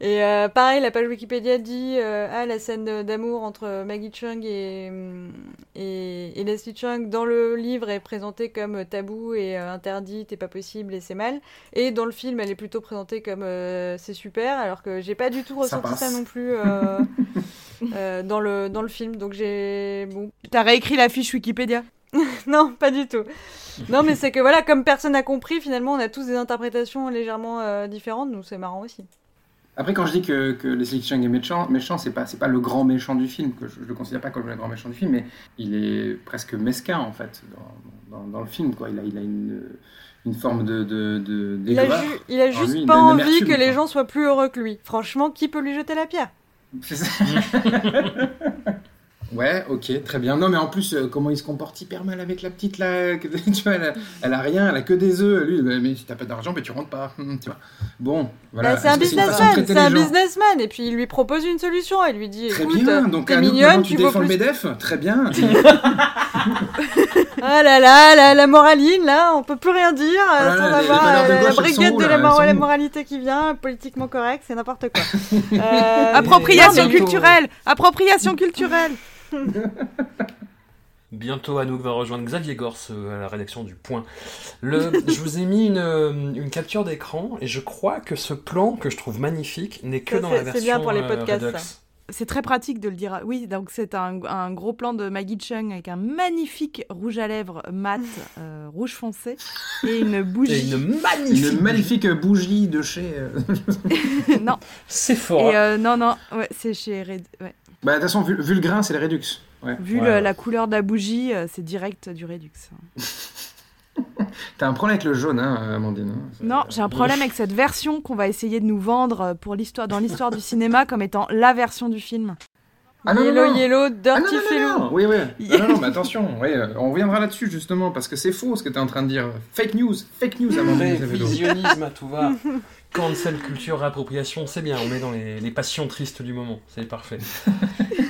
Et euh, pareil, la page Wikipédia dit euh, ah la scène d'amour entre Maggie Chung et, hum, et, et Leslie Chung dans le livre est présentée comme tabou et euh, interdite et pas possible et c'est mal. Et dans le film, elle est plutôt présentée comme euh, c'est super, alors que j'ai pas du tout ressenti ça, non plus euh, dans le dans le film. Donc j'ai bon T'as réécrit la fiche Wikipédia? Non, pas du tout. Non, mais c'est que voilà, comme personne n'a compris, finalement, on a tous des interprétations légèrement euh, différentes, donc c'est marrant aussi. Après, quand je dis que, que Leslie Chung est méchant, méchant c'est pas, c'est pas le grand méchant du film, que je, je le considère pas comme le grand méchant du film, mais il est presque mesquin en fait dans, dans, dans le film. Quoi. Il a, il a une, une forme de, de, de Il a, d'aigreur. ju- il a juste lui, pas envie que les gens soient plus heureux que lui. Franchement, qui peut lui jeter la pierre? C'est ça. Ouais, ok, très bien. Non, mais en plus, euh, comment il se comporte hyper mal avec la petite là. que- tu vois, elle a, elle a rien, elle a que des œufs. Lui, bah, mais si t'as pas d'argent, mais tu rentres pas. Hum, tu vois. Bon, voilà. Bah, C'est un businessman, c'est un businessman, et puis il lui propose une solution, elle lui dit Très bien, donc Anouk, mignonne, tu tu défends le. MEDEF, très bien. Ah là là, la, la moraline, là, on peut plus rien dire, euh, de euh, la elles brigade sont de là la, mor- sont la moralité qui vient, politiquement correct, c'est n'importe quoi. Euh, Appropriation bientôt. culturelle Appropriation culturelle Bientôt, Anouk va rejoindre Xavier Gors euh, à la rédaction du Point. Le, je vous ai mis une, une capture d'écran et je crois que ce plan que je trouve magnifique n'est que Ça, dans c'est- la c'est version bien pour les podcasts. C'est très pratique de le dire. Oui, donc c'est un, un gros plan de Maggie Chung avec un magnifique rouge à lèvres mat, euh, rouge foncé, et une Et bougie. une magnifique. Une magnifique bougie de chez. euh, non, C'est fort. et euh, non, non, ouais, c'est chez Red... ouais. Bah, de toute façon, vu, vu le grain, c'est le Redux. Ouais. Vu Ouais. le- la couleur de la bougie, c'est direct du Redux. T'as un problème avec le jaune, hein, Amandine hein Non, j'ai un problème avec cette version qu'on va essayer de nous vendre euh, pour l'histoire, dans l'histoire du cinéma comme étant la version du film. Ah non, non, Yellow, non. yellow, Ah dirty non, non, fellow. non, non. Oui, oui. Ah non, non, mais attention, oui, euh, on reviendra là-dessus justement, parce que c'est faux ce que tu es en train de dire. Fake news, fake news, Amandine. Zavedo. Révisionnisme à tout va. Cancel culture, appropriation, c'est bien. On est dans les, les passions tristes du moment. C'est parfait.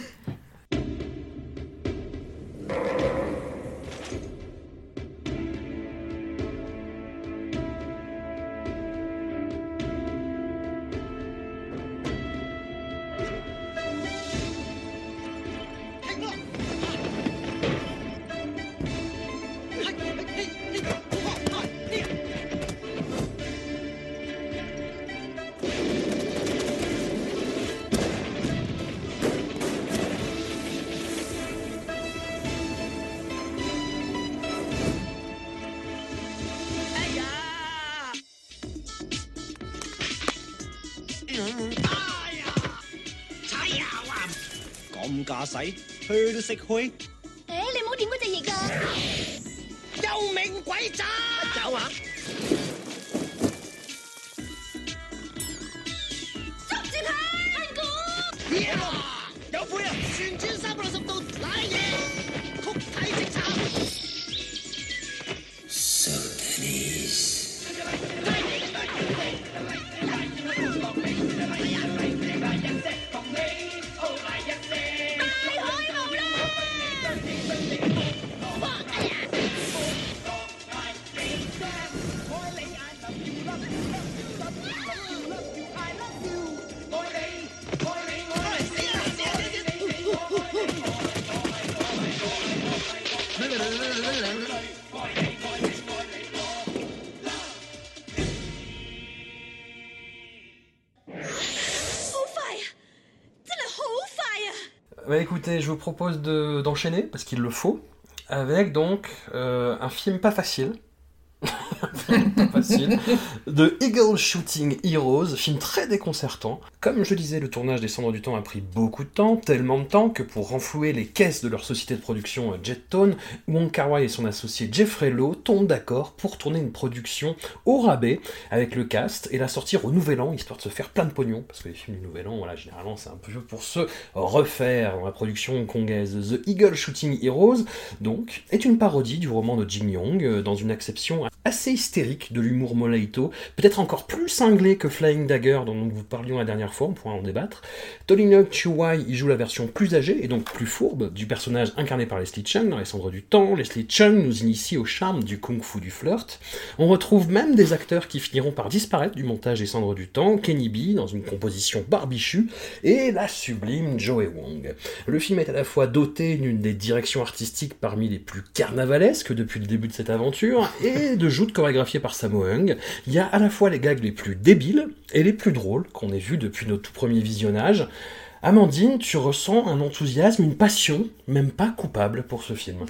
Jurassic Hoyt? Écoutez, je vous propose de- d'enchaîner, parce qu'il le faut, avec donc euh, un film pas facile. facile. De Eagle Shooting Heroes, film très déconcertant. Comme je disais, le tournage des Cendres du Temps a pris beaucoup de temps, tellement de temps que pour renflouer les caisses de leur société de production euh, Jettone, Wong Kar Wai et son associé Jeffrey Lowe tombent d'accord pour tourner une production au rabais avec le cast et la sortir au Nouvel An, histoire de se faire plein de pognon, parce que les films du Nouvel An, voilà, généralement c'est un peu pour se refaire dans la production hongkongaise. The Eagle Shooting Heroes, donc, est une parodie du roman de Jim Young, euh, dans une acception assez hystérique de l'humour Molaito, peut-être encore plus cinglé que Flying Dagger dont nous vous parlions la dernière fois, on pourra en débattre. Tolinok Chuai y joue la version plus âgée et donc plus fourbe du personnage incarné par Leslie Chung dans Les Cendres du Temps. Leslie Chung nous initie au charme du kung-fu du flirt. On retrouve même des acteurs qui finiront par disparaître du montage des Cendres du Temps, Kenny B dans une composition barbichue et la sublime Joey Wong. Le film est à la fois doté d'une des directions artistiques parmi les plus carnavalesques depuis le début de cette aventure et de joutes chorégraphiées par Sammo Hung. Il y a à la fois les gags les plus débiles et les plus drôles qu'on ait vus depuis nos tout premiers visionnages. Amandine, tu ressens un enthousiasme, une passion, même pas coupable pour ce film.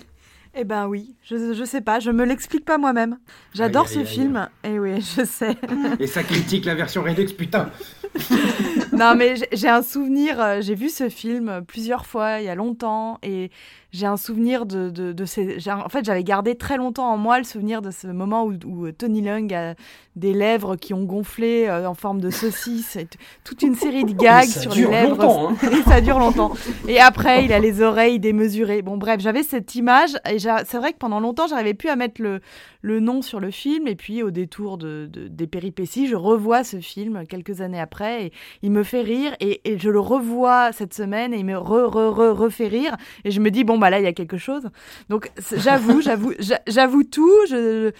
Eh ben oui, je, je sais pas, je me l'explique pas moi-même. J'adore ce aïe, aïe. film, et oui, je sais. Et ça critique la version Redux, putain. non, mais j'ai- un souvenir, euh, j'ai vu ce film plusieurs fois, il y a longtemps, et j'ai un souvenir de, de, de ces... En fait, j'avais gardé très longtemps en moi le souvenir de ce moment où, où, euh, Tony Lung a des lèvres qui ont gonflé euh, en forme de saucisse, et toute une série de gags sur les lèvres. longtemps, hein. et ça dure longtemps. Et après, il a les oreilles démesurées. Bon, bref, j'avais cette image, et c'est vrai que pendant longtemps, j'arrivais plus à mettre le, le nom sur le film, et puis au détour de, de- des péripéties, je revois ce film quelques années après, et il me fait rire, et, et je le revois cette semaine, et il me re, re, re, refait rire, et je me dis, bon, bah là, il y a quelque chose. Donc, j'avoue, j'avoue, j'a- j'avoue tout, je...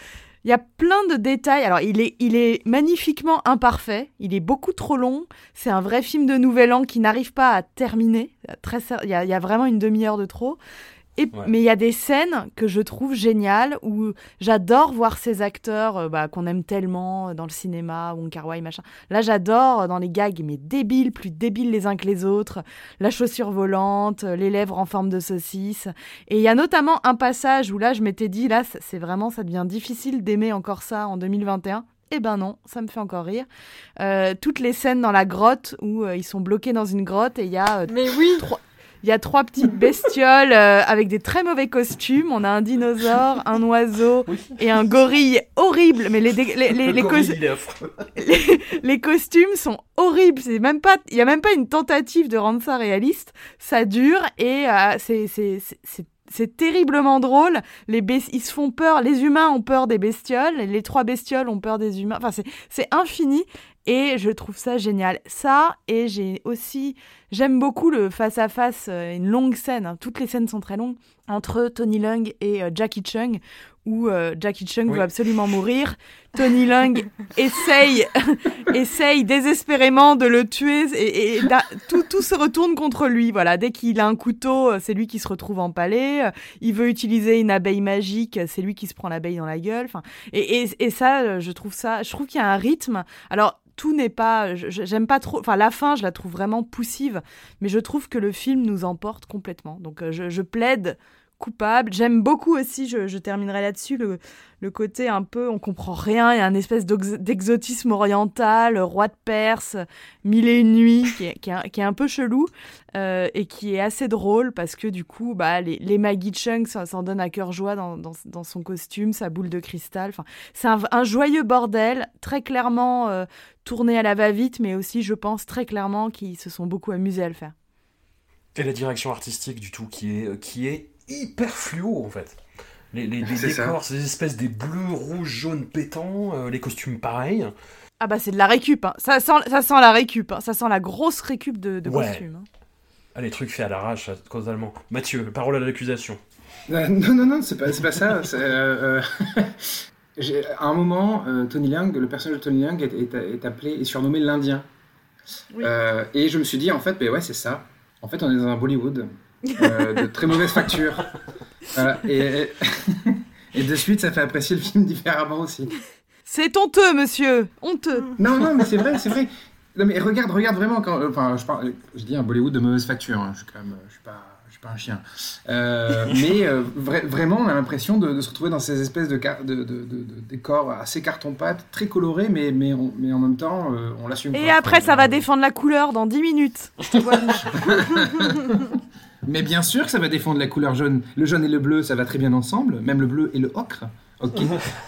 Il y a plein de détails. Alors, il est, il est magnifiquement imparfait. Il est beaucoup trop long. C'est un vrai film de Nouvel An qui n'arrive pas à terminer. Très, ser- il, y a, il y a vraiment une demi-heure de trop. Et, Ouais. Mais il y a des scènes que je trouve géniales où j'adore voir ces acteurs euh, bah, qu'on aime tellement euh, dans le cinéma, Wong Kar Wai, machin. Là, j'adore euh, dans les gags, mais débiles, plus débiles les uns que les autres. La chaussure volante, les lèvres en forme de saucisse. Et il y a notamment un passage où là, je m'étais dit, là, c'est vraiment, ça devient difficile d'aimer encore ça en 2021. Eh ben non, ça me fait encore rire. Euh, toutes les scènes dans la grotte où euh, ils sont bloqués dans une grotte et il y a euh, Mais oui, il y a trois petites bestioles euh, avec des très mauvais costumes. On a un dinosaure, un oiseau et un gorille horrible. Mais les, les, les, les cos- costumes sont horribles. C'est même pas, il y a même pas une tentative de rendre ça réaliste. Ça dure et euh, c'est c'est terriblement drôle. Les ils se font peur. Les humains ont peur des bestioles. Les trois bestioles ont peur des humains. Enfin, c'est infini et je trouve ça génial. Ça et j'ai aussi j'aime beaucoup le face à face, une longue scène. hein. Toutes les scènes sont très longues entre Tony Leung et euh, Jackie Chung où euh, Jackie Chung Oui. veut absolument mourir. Tony Leung essaye, essaye désespérément de le tuer et, tout, tout se retourne contre lui. Voilà, dès qu'il a un couteau, euh, c'est lui qui se retrouve empalé. Euh, Il veut utiliser une abeille magique, c'est lui qui se prend l'abeille dans la gueule. Enfin, et, et, et ça, euh, je trouve ça, je trouve qu'il y a un rythme. Alors tout n'est pas, j'aime pas trop. Enfin, la fin, je la trouve vraiment poussive, mais je trouve que le film nous emporte complètement. Donc, euh, je, je plaide coupable. J'aime beaucoup aussi, je, terminerai là-dessus, le, côté un peu, on comprend rien, il y a un espèce d'exotisme oriental, roi de Perse, mille et une nuits, qui est, un, peu chelou euh, et qui est assez drôle parce que du coup, bah, les, les Maggie Chung s'en donnent à cœur joie dans, son costume, sa boule de cristal. Enfin, c'est un, joyeux bordel, très clairement euh, tourné à la va-vite, mais aussi, je pense, très clairement qu'ils se sont beaucoup amusés à le faire. Et la direction artistique du tout qui est, qui est hyper fluo en fait. Les, les- les ça. décors, ces espèces des bleus, rouges, jaunes pétants, euh, les costumes pareils. Ah bah c'est de la récup, hein. ça, sent, ça sent la récup, hein. ça sent la grosse récup de, de Ouais. costumes. hein. Ah, les trucs faits à l'arrache, totalement. Mathieu, parole à l'accusation. Euh, non, non, non, c'est pas, c'est pas ça. c'est, euh, euh, à un moment, euh, Tony Leung, le personnage de Tony Leung est, est- est appelé et surnommé l'Indien. Oui. Euh, et je me suis dit, en fait, ben ouais, c'est ça. En fait, on est dans un Bollywood de très mauvaise facture. Voilà, et, et de suite, ça fait apprécier le film différemment aussi. C'est honteux, monsieur, honteux. Non, non, mais c'est vrai, c'est vrai. Non, mais regarde, regarde vraiment quand. euh, Enfin, je, parle, je dis un Bollywood de mauvaise facture. hein, Je suis quand même, je suis pas, je suis pas un chien. Euh, mais euh, vra- vraiment, on a l'impression de, de se retrouver dans ces espèces de, de, décors assez carton-pâte, très colorés, mais, mais, on- mais en même temps, euh, on l'assume. Et après, ça va Euh, défendre la couleur dans 10 minutes. Je te vois. Mais bien sûr que ça va défendre la couleur jaune. Le jaune et le bleu, ça va très bien ensemble. Même le bleu et le ocre. Ok.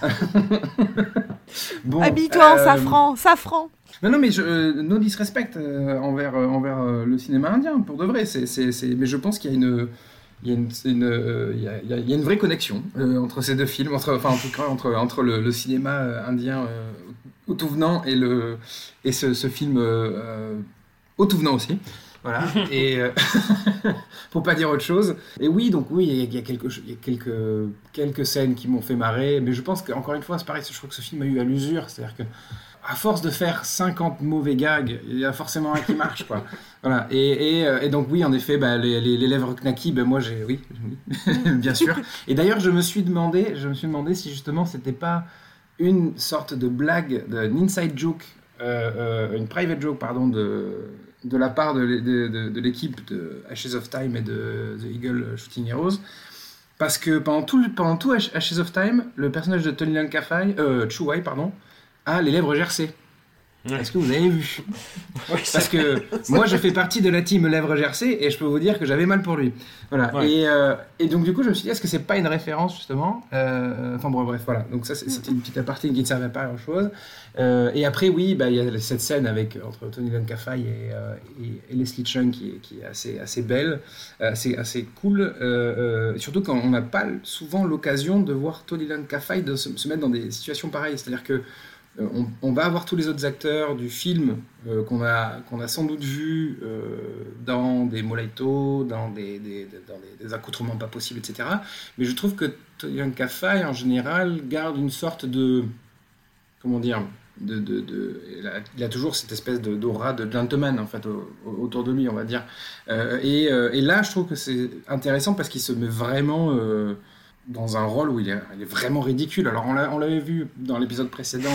bon, Habille-toi en euh, safran, safran. Non, non, mais je, euh, no disrespect euh, envers, euh, envers le cinéma indien, pour de vrai. C'est, c'est, c'est- Mais je pense qu'il y a une, il y a une, une, il y a- il y une vraie connexion entre ces deux films, entre, enfin en tout cas entre, entre le, le cinéma indien au tout venant et, le, et ce, ce film au tout venant aussi. Voilà, et euh, pour pas dire autre chose. Et oui, donc oui, il y a, il y a quelque, il y a quelques, quelques scènes qui m'ont fait marrer, mais je pense qu'encore une fois, c'est pareil, je trouve que ce film a eu à l'usure, c'est-à-dire que à force de faire 50 mauvais gags, il y a forcément un qui marche, quoi. Voilà. Et, et, euh, et donc oui, en effet, bah, les, les, les lèvres knacky, ben moi j'ai, oui, bien sûr. Et d'ailleurs, je me suis demandé, je me suis demandé si justement c'était pas une sorte de blague, de- une inside joke, euh, euh, une private joke, pardon, de de la part de, l'é- de, de- de l'équipe de Ashes of Time et de The Eagle Shooting Heroes. Parce que pendant tout, pendant tout Ash- Ashes of Time, le personnage de Tony Lankafai, euh, Chu Wai, pardon, a les lèvres gercées. Est-ce que vous avez vu Oui, Parce que moi, je fais partie de la team lèvres gercées et je peux vous dire que j'avais mal pour lui. Voilà. Ouais. Et, euh, et donc, du coup, je me suis dit, est-ce que c'est pas une référence, justement? Euh, Enfin, bon, bref, voilà. Donc, ça, c'était une petite aparté qui ne servait pas à grand-chose. Euh, et après, oui, bah, il y a cette scène avec, entre Tony Lankafai et, et, et Leslie Chung qui est, qui est assez, assez belle, assez, assez cool. surtout quand on n'a pas souvent l'occasion de voir Tony Lankafai de se, se mettre dans des situations pareilles. C'est-à-dire que on, on va avoir tous les autres acteurs du film euh, qu'on a, a sans doute vu euh, dans des Molaito, dans, des, dans des, accoutrements pas possibles, etc. Mais je trouve que Toyanka Fai, en général, garde une sorte de. Comment dire de, de, de- il, a, a toujours cette espèce de- d'aura de gentleman en fait au- au- autour de lui on va dire Euh, et, euh, là je trouve que c'est intéressant parce qu'il se met vraiment euh, dans un rôle où il est, vraiment ridicule. Alors on l'a- on l'avait vu dans l'épisode précédent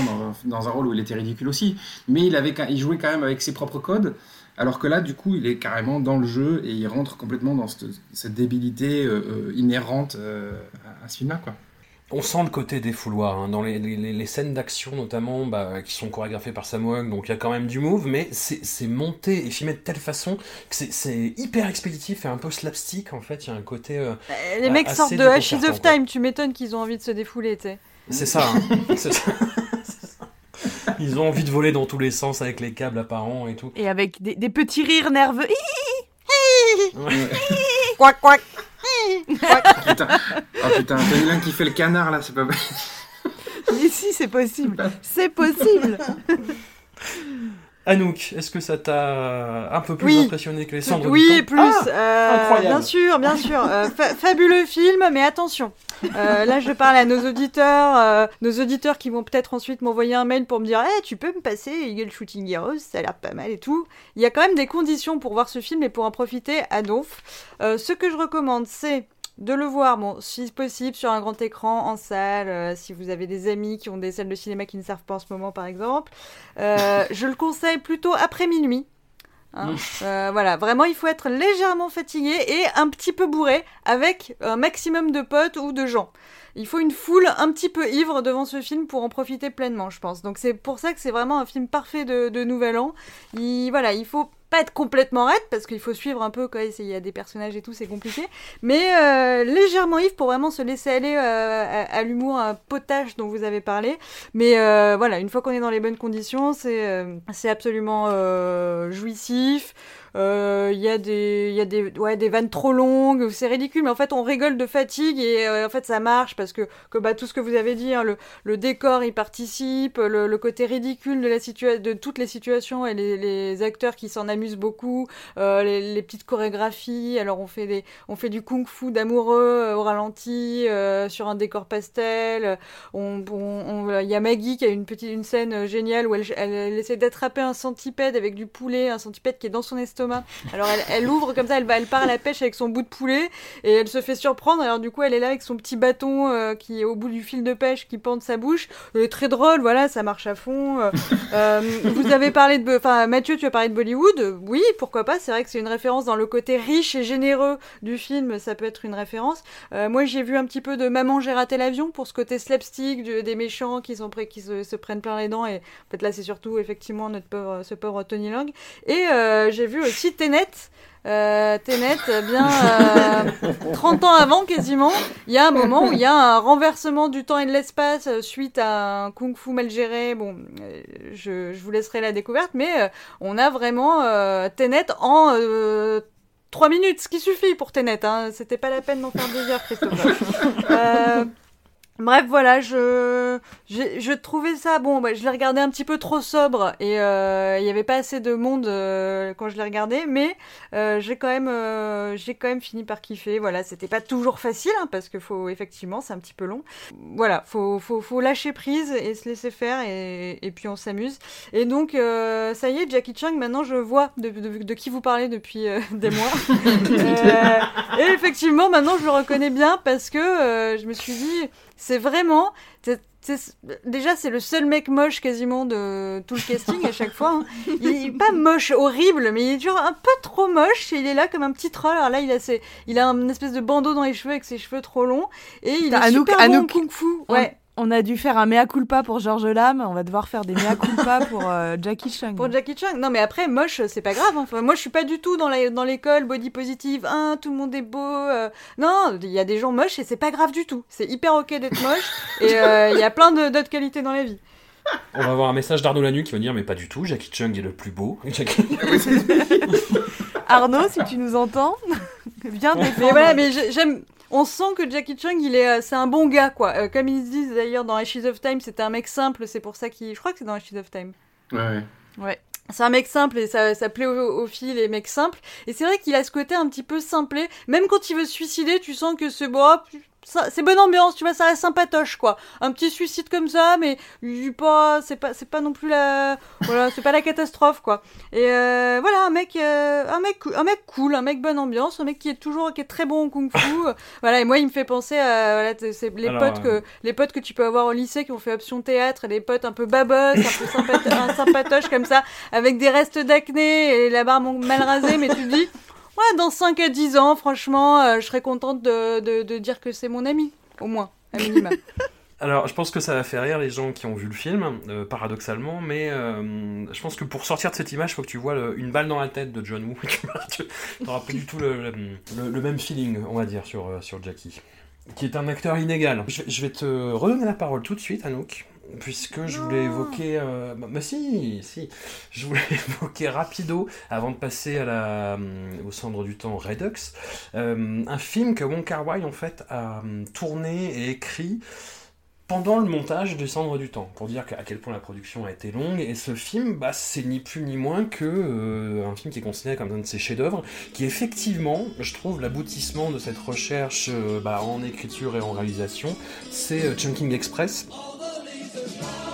dans, un- rôle où il était ridicule aussi, mais il, avait, jouait quand même avec ses propres codes, alors que là du coup il est carrément dans le jeu et il rentre complètement dans cette, cette débilité euh, euh, inhérente euh, à, à ce film-là. quoi. On sent le côté des fouloirs, hein, dans les, les- les- les scènes d'action notamment, bah, qui sont chorégraphiées par Samuel, donc il y a quand même du move, mais c'est monté et filmé de telle façon que c'est- hyper expéditif et un peu slapstick en fait, il y a un côté... euh, Euh, Les mecs sortent de Ashes of quoi. Time, tu m'étonnes qu'ils ont envie de se défouler, tu sais. C'est ça, hein, c'est ça. C'est ça. Ils ont envie de voler dans tous les sens avec les câbles apparents et tout. Et avec des, des petits rires nerveux. Putain, oh putain, Tony Lin qui fait le canard là, c'est pas Mais si, c'est possible. C'est possible. Anouk, est-ce que ça t'a un peu plus Oui. impressionné que les cendres du Oui, temps plus. Ah euh, incroyable. Bien sûr, bien sûr. Euh, fa- fabuleux film, mais attention. Euh, là, je parle à nos auditeurs, euh, nos auditeurs qui vont peut-être ensuite m'envoyer un mail pour me dire, Eh, tu peux me passer Eagle Shooting Heroes, ça a l'air pas mal et tout. Il y a quand même des conditions pour voir ce film et pour en profiter à donf. Euh, ce que je recommande, c'est de le voir, bon, si possible, sur un grand écran, en salle, euh, si vous avez des amis qui ont des salles de cinéma qui ne servent pas en ce moment, par exemple. Euh, je le conseille plutôt après minuit. Hein. Euh, voilà, vraiment, il faut être légèrement fatigué et un petit peu bourré avec un maximum de potes ou de gens. Il faut une foule un petit peu ivre devant ce film pour en profiter pleinement, je pense. Donc c'est pour ça que c'est vraiment un film parfait de, de Nouvel An. Il, voilà, il faut pas être complètement raide parce qu'il faut suivre un peu quoi. Il y a des personnages et tout, c'est compliqué. Mais euh, légèrement ivre pour vraiment se laisser aller euh, à, l'humour, un potage dont vous avez parlé. Mais euh, voilà, une fois qu'on est dans les bonnes conditions, c'est euh, c'est absolument euh, jouissif. Euh, Il y a des, il y a des, ouais, des vannes trop longues, c'est ridicule, mais en fait on rigole de fatigue et euh, en fait ça marche parce que, que bah, tout ce que vous avez dit, hein, le, le décor y participe, le, le côté ridicule de la situa de toutes les situations et les, les acteurs qui s'en amusent beaucoup, euh, les, les petites chorégraphies. Alors on fait des, on fait du kung-fu d'amoureux euh, au ralenti euh, sur un décor pastel. On, on, on- il y a Maggie qui a une petite, une scène géniale où elle, elle, elle essaie d'attraper un centipède avec du poulet, un centipède qui est dans son estomac. Alors elle, elle ouvre comme ça, elle va, elle part à la pêche avec son bout de poulet et elle se fait surprendre. Alors du coup, elle est là avec son petit bâton euh, qui est au bout du fil de pêche qui pend de sa bouche. Très drôle, voilà, ça marche à fond. Euh, euh, vous avez parlé de, enfin Mathieu, tu as parlé de Bollywood. Oui, pourquoi pas. C'est vrai que c'est une référence dans le côté riche et généreux du film. Ça peut être une référence. Euh, moi, j'ai vu un petit peu de Maman, j'ai raté l'avion pour ce côté slapstick du- des méchants qui sont prêts, qui se, se prennent plein les dents. Et en fait, là, c'est surtout effectivement notre pauvre, ce pauvre Tony Lang. Et j'ai vu aussi Tenet. Euh, Tenet, bien euh, 30 ans avant quasiment, il y a un moment où il y a un renversement du temps et de l'espace euh, suite à un kung-fu mal géré. Bon, euh, je, je vous laisserai la découverte, mais euh, on a vraiment euh, Tenet en euh, trois minutes, ce qui suffit pour Tenet. Hein. C'était pas la peine d'en faire deux heures, Christophe. Bref, voilà, je, je, je trouvais ça bon. Bah, je l'ai regardé un petit peu trop sobre et euh, il y avait pas assez de monde euh, quand je l'ai regardé, mais euh, j'ai quand même, j'ai quand même fini par kiffer. Voilà, c'était pas toujours facile hein, parce que faut effectivement, c'est un petit peu long. Voilà, faut, faut, faut lâcher prise et se laisser faire et, et puis on s'amuse. Et donc, ça y est, Jackie Chung. Maintenant, je vois de, de, de qui vous parlez depuis des mois. Et effectivement, maintenant, je le reconnais bien parce que je me suis dit, c'est vraiment. c'est- c'est- déjà, c'est le seul mec moche quasiment de tout le casting à chaque fois. hein. Il est pas moche, horrible, mais il est toujours un peu trop moche. Et il est là comme un petit troll. Alors là, il a, ses, il a une espèce de bandeau dans les cheveux avec ses cheveux trop longs. Et il est Anouk- super bon kung fu. Ouais. On a dû faire un mea culpa pour Georges Lame, on va devoir faire des mea culpa pour euh, Jackie Chung. Pour Jackie Chan. Non, mais après, moche, c'est pas grave. hein. Enfin, moi, je suis pas du tout dans la- dans l'école body positive. Hein, tout le monde est beau. euh. Non, il y a des gens moches et c'est pas grave du tout. C'est hyper ok d'être moche. et euh, il y a plein de- d'autres qualités dans la vie. On va avoir un message d'Arnaud Lanu qui va dire mais pas du tout, Jackie Chung est le plus beau. Jackie- Arnaud, si tu nous entends, viens Mais défendre. voilà, mais j'ai- j'aime. On sent que Jackie Chung, il est, euh, c'est un bon gars, quoi. Euh, comme ils disent d'ailleurs dans Ashes of Time, c'était un mec simple. C'est pour ça qu'il. Je crois que c'est dans Ashes of Time. Ouais, ouais. C'est un mec simple et ça, ça plaît aux, aux filles, les mecs simples. Et c'est vrai qu'il a ce côté un petit peu simplé. Même quand il veut se suicider, tu sens que c'est bon, c'est bonne ambiance, tu vois, ça reste sympatoche, quoi. Un petit suicide comme ça, mais pas, c'est pas, c'est pas non plus la, voilà, c'est pas la catastrophe, quoi. Et euh, voilà, un mec, euh, un mec, un mec cool, un mec bonne ambiance, un mec qui est toujours, qui est très bon en kung-fu. voilà, et moi, il me fait penser à, voilà, c'est les Alors, potes que, les potes que tu peux avoir au lycée qui ont fait option théâtre, et les potes un peu babos, un peu un sympatoche comme ça, avec des restes d'acné et la barbe mal rasée, mais tu te dis, ouais, dans 5 à 10 ans, franchement, euh, je serais contente de, de, de dire que c'est mon ami, au moins, à minima. Alors, je pense que ça va faire rire les gens qui ont vu le film, euh, paradoxalement, mais euh, je pense que pour sortir de cette image, il faut que tu vois le- une balle dans la tête de John Woo. tu n'auras pas du tout le, le- le- le même feeling, on va dire, sur, sur Jackie, qui est un acteur inégal. Je vais, je vais te redonner la parole tout de suite, Anouk, puisque je voulais évoquer... Euh, bah, bah si, si, je voulais évoquer rapido, avant de passer à la, euh, au centre du temps Redux, euh, un film que Wong Kar Wai, en fait, a tourné et écrit pendant le montage du Cendre du Temps, pour dire à quel point la production a été longue. Et ce film, bah, c'est ni plus ni moins que euh, un film qui est considéré comme un de ses chefs-d'œuvre, qui effectivement, je trouve, l'aboutissement de cette recherche euh, bah, en écriture et en réalisation, c'est euh, Chunking Express. surround.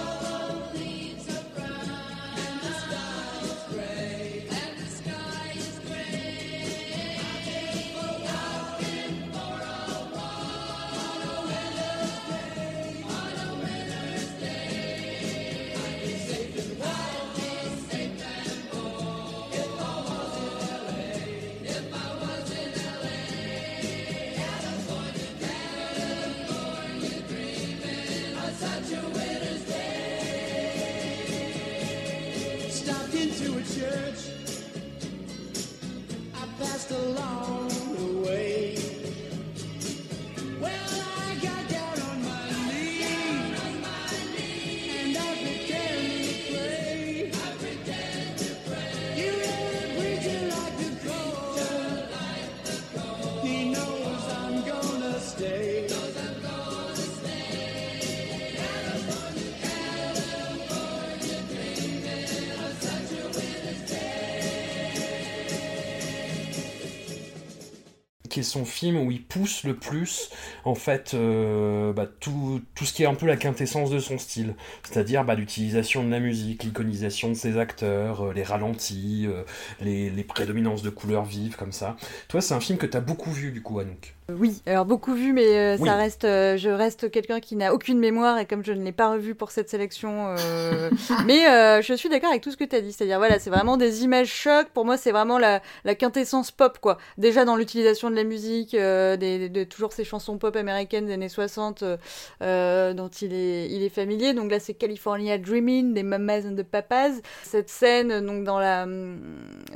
Son film où il pousse le plus en fait euh, bah, tout, ce qui est un peu la quintessence de son style. C'est-à-dire bah, l'utilisation de la musique l'iconisation de ses acteurs euh, les ralentis euh, les, les prédominances de couleurs vives comme ça. Toi c'est un film que tu as beaucoup vu du coup Anouk Oui, alors beaucoup vu, mais euh, Oui. ça reste, euh, je reste quelqu'un qui n'a aucune mémoire et comme je ne l'ai pas revu pour cette sélection, euh, mais euh, je suis d'accord avec tout ce que tu as dit. C'est-à-dire, voilà, c'est vraiment des images chocs. Pour moi, c'est vraiment la, la quintessence pop, quoi. Déjà dans l'utilisation de la musique, euh, des, de toujours ces chansons pop américaines des années 60 euh, euh, dont il est, il est familier. Donc là, c'est California Dreaming des Mamas and the Papas. Cette scène, donc dans la,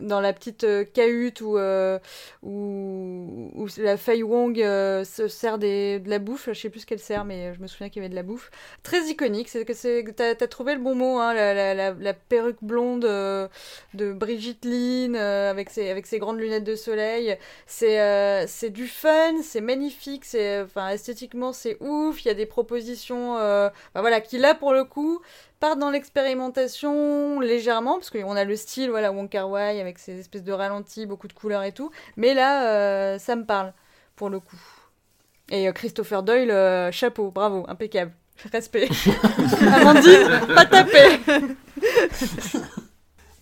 dans la petite euh, cahute où, euh, où, où la Fei Wong Euh, se sert de la bouffe, je sais plus ce qu'elle sert, mais je me souviens qu'il y avait de la bouffe. Très iconique, c'est que c'est, t'as, as trouvé le bon mot, hein, la, perruque blonde euh, de Brigitte Lynn euh, avec, ses, grandes lunettes de soleil. C'est, c'est du fun, c'est magnifique, c'est, enfin, esthétiquement c'est ouf, il y a des propositions voilà, qui là pour le coup part dans l'expérimentation légèrement, parce qu'on a le style, voilà, Wong Wai avec ses espèces de ralentis, beaucoup de couleurs et tout. Mais là, ça me parle, pour le coup. Et euh, Christopher Doyle, euh, chapeau, bravo, impeccable. Respect. Amandine, pas taper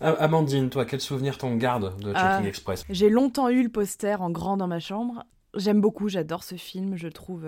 Amandine, toi, quel souvenir t'en garde de Checking Express? J'ai longtemps eu le poster en grand dans ma chambre. J'aime beaucoup, j'adore ce film, je trouve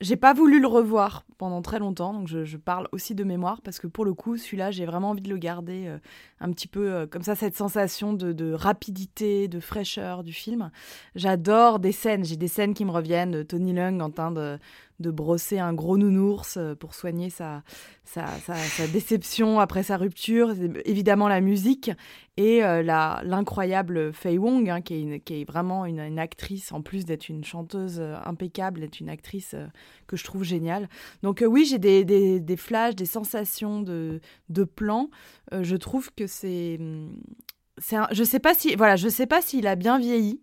j'ai pas voulu le revoir pendant très longtemps, donc je, parle aussi de mémoire parce que pour le coup, celui-là, j'ai vraiment envie de le garder euh, un petit peu euh, comme ça, cette sensation de, de, rapidité, de fraîcheur du film. J'adore des scènes, j'ai des scènes qui me reviennent, de Tony Lung en de, de brosser un gros nounours euh, pour soigner sa, sa, sa, déception après sa rupture. Évidemment, la musique et euh, l'incroyable Fei Wong, hein, qui, est une, qui, est vraiment une, actrice, en plus d'être une chanteuse euh, impeccable, est une actrice euh, que je trouve géniale. Donc oui, j'ai des, des, des, flashs, des sensations de, de plans. je trouve que c'est... c'est je sais pas si voilà je sais pas s'il a bien vieilli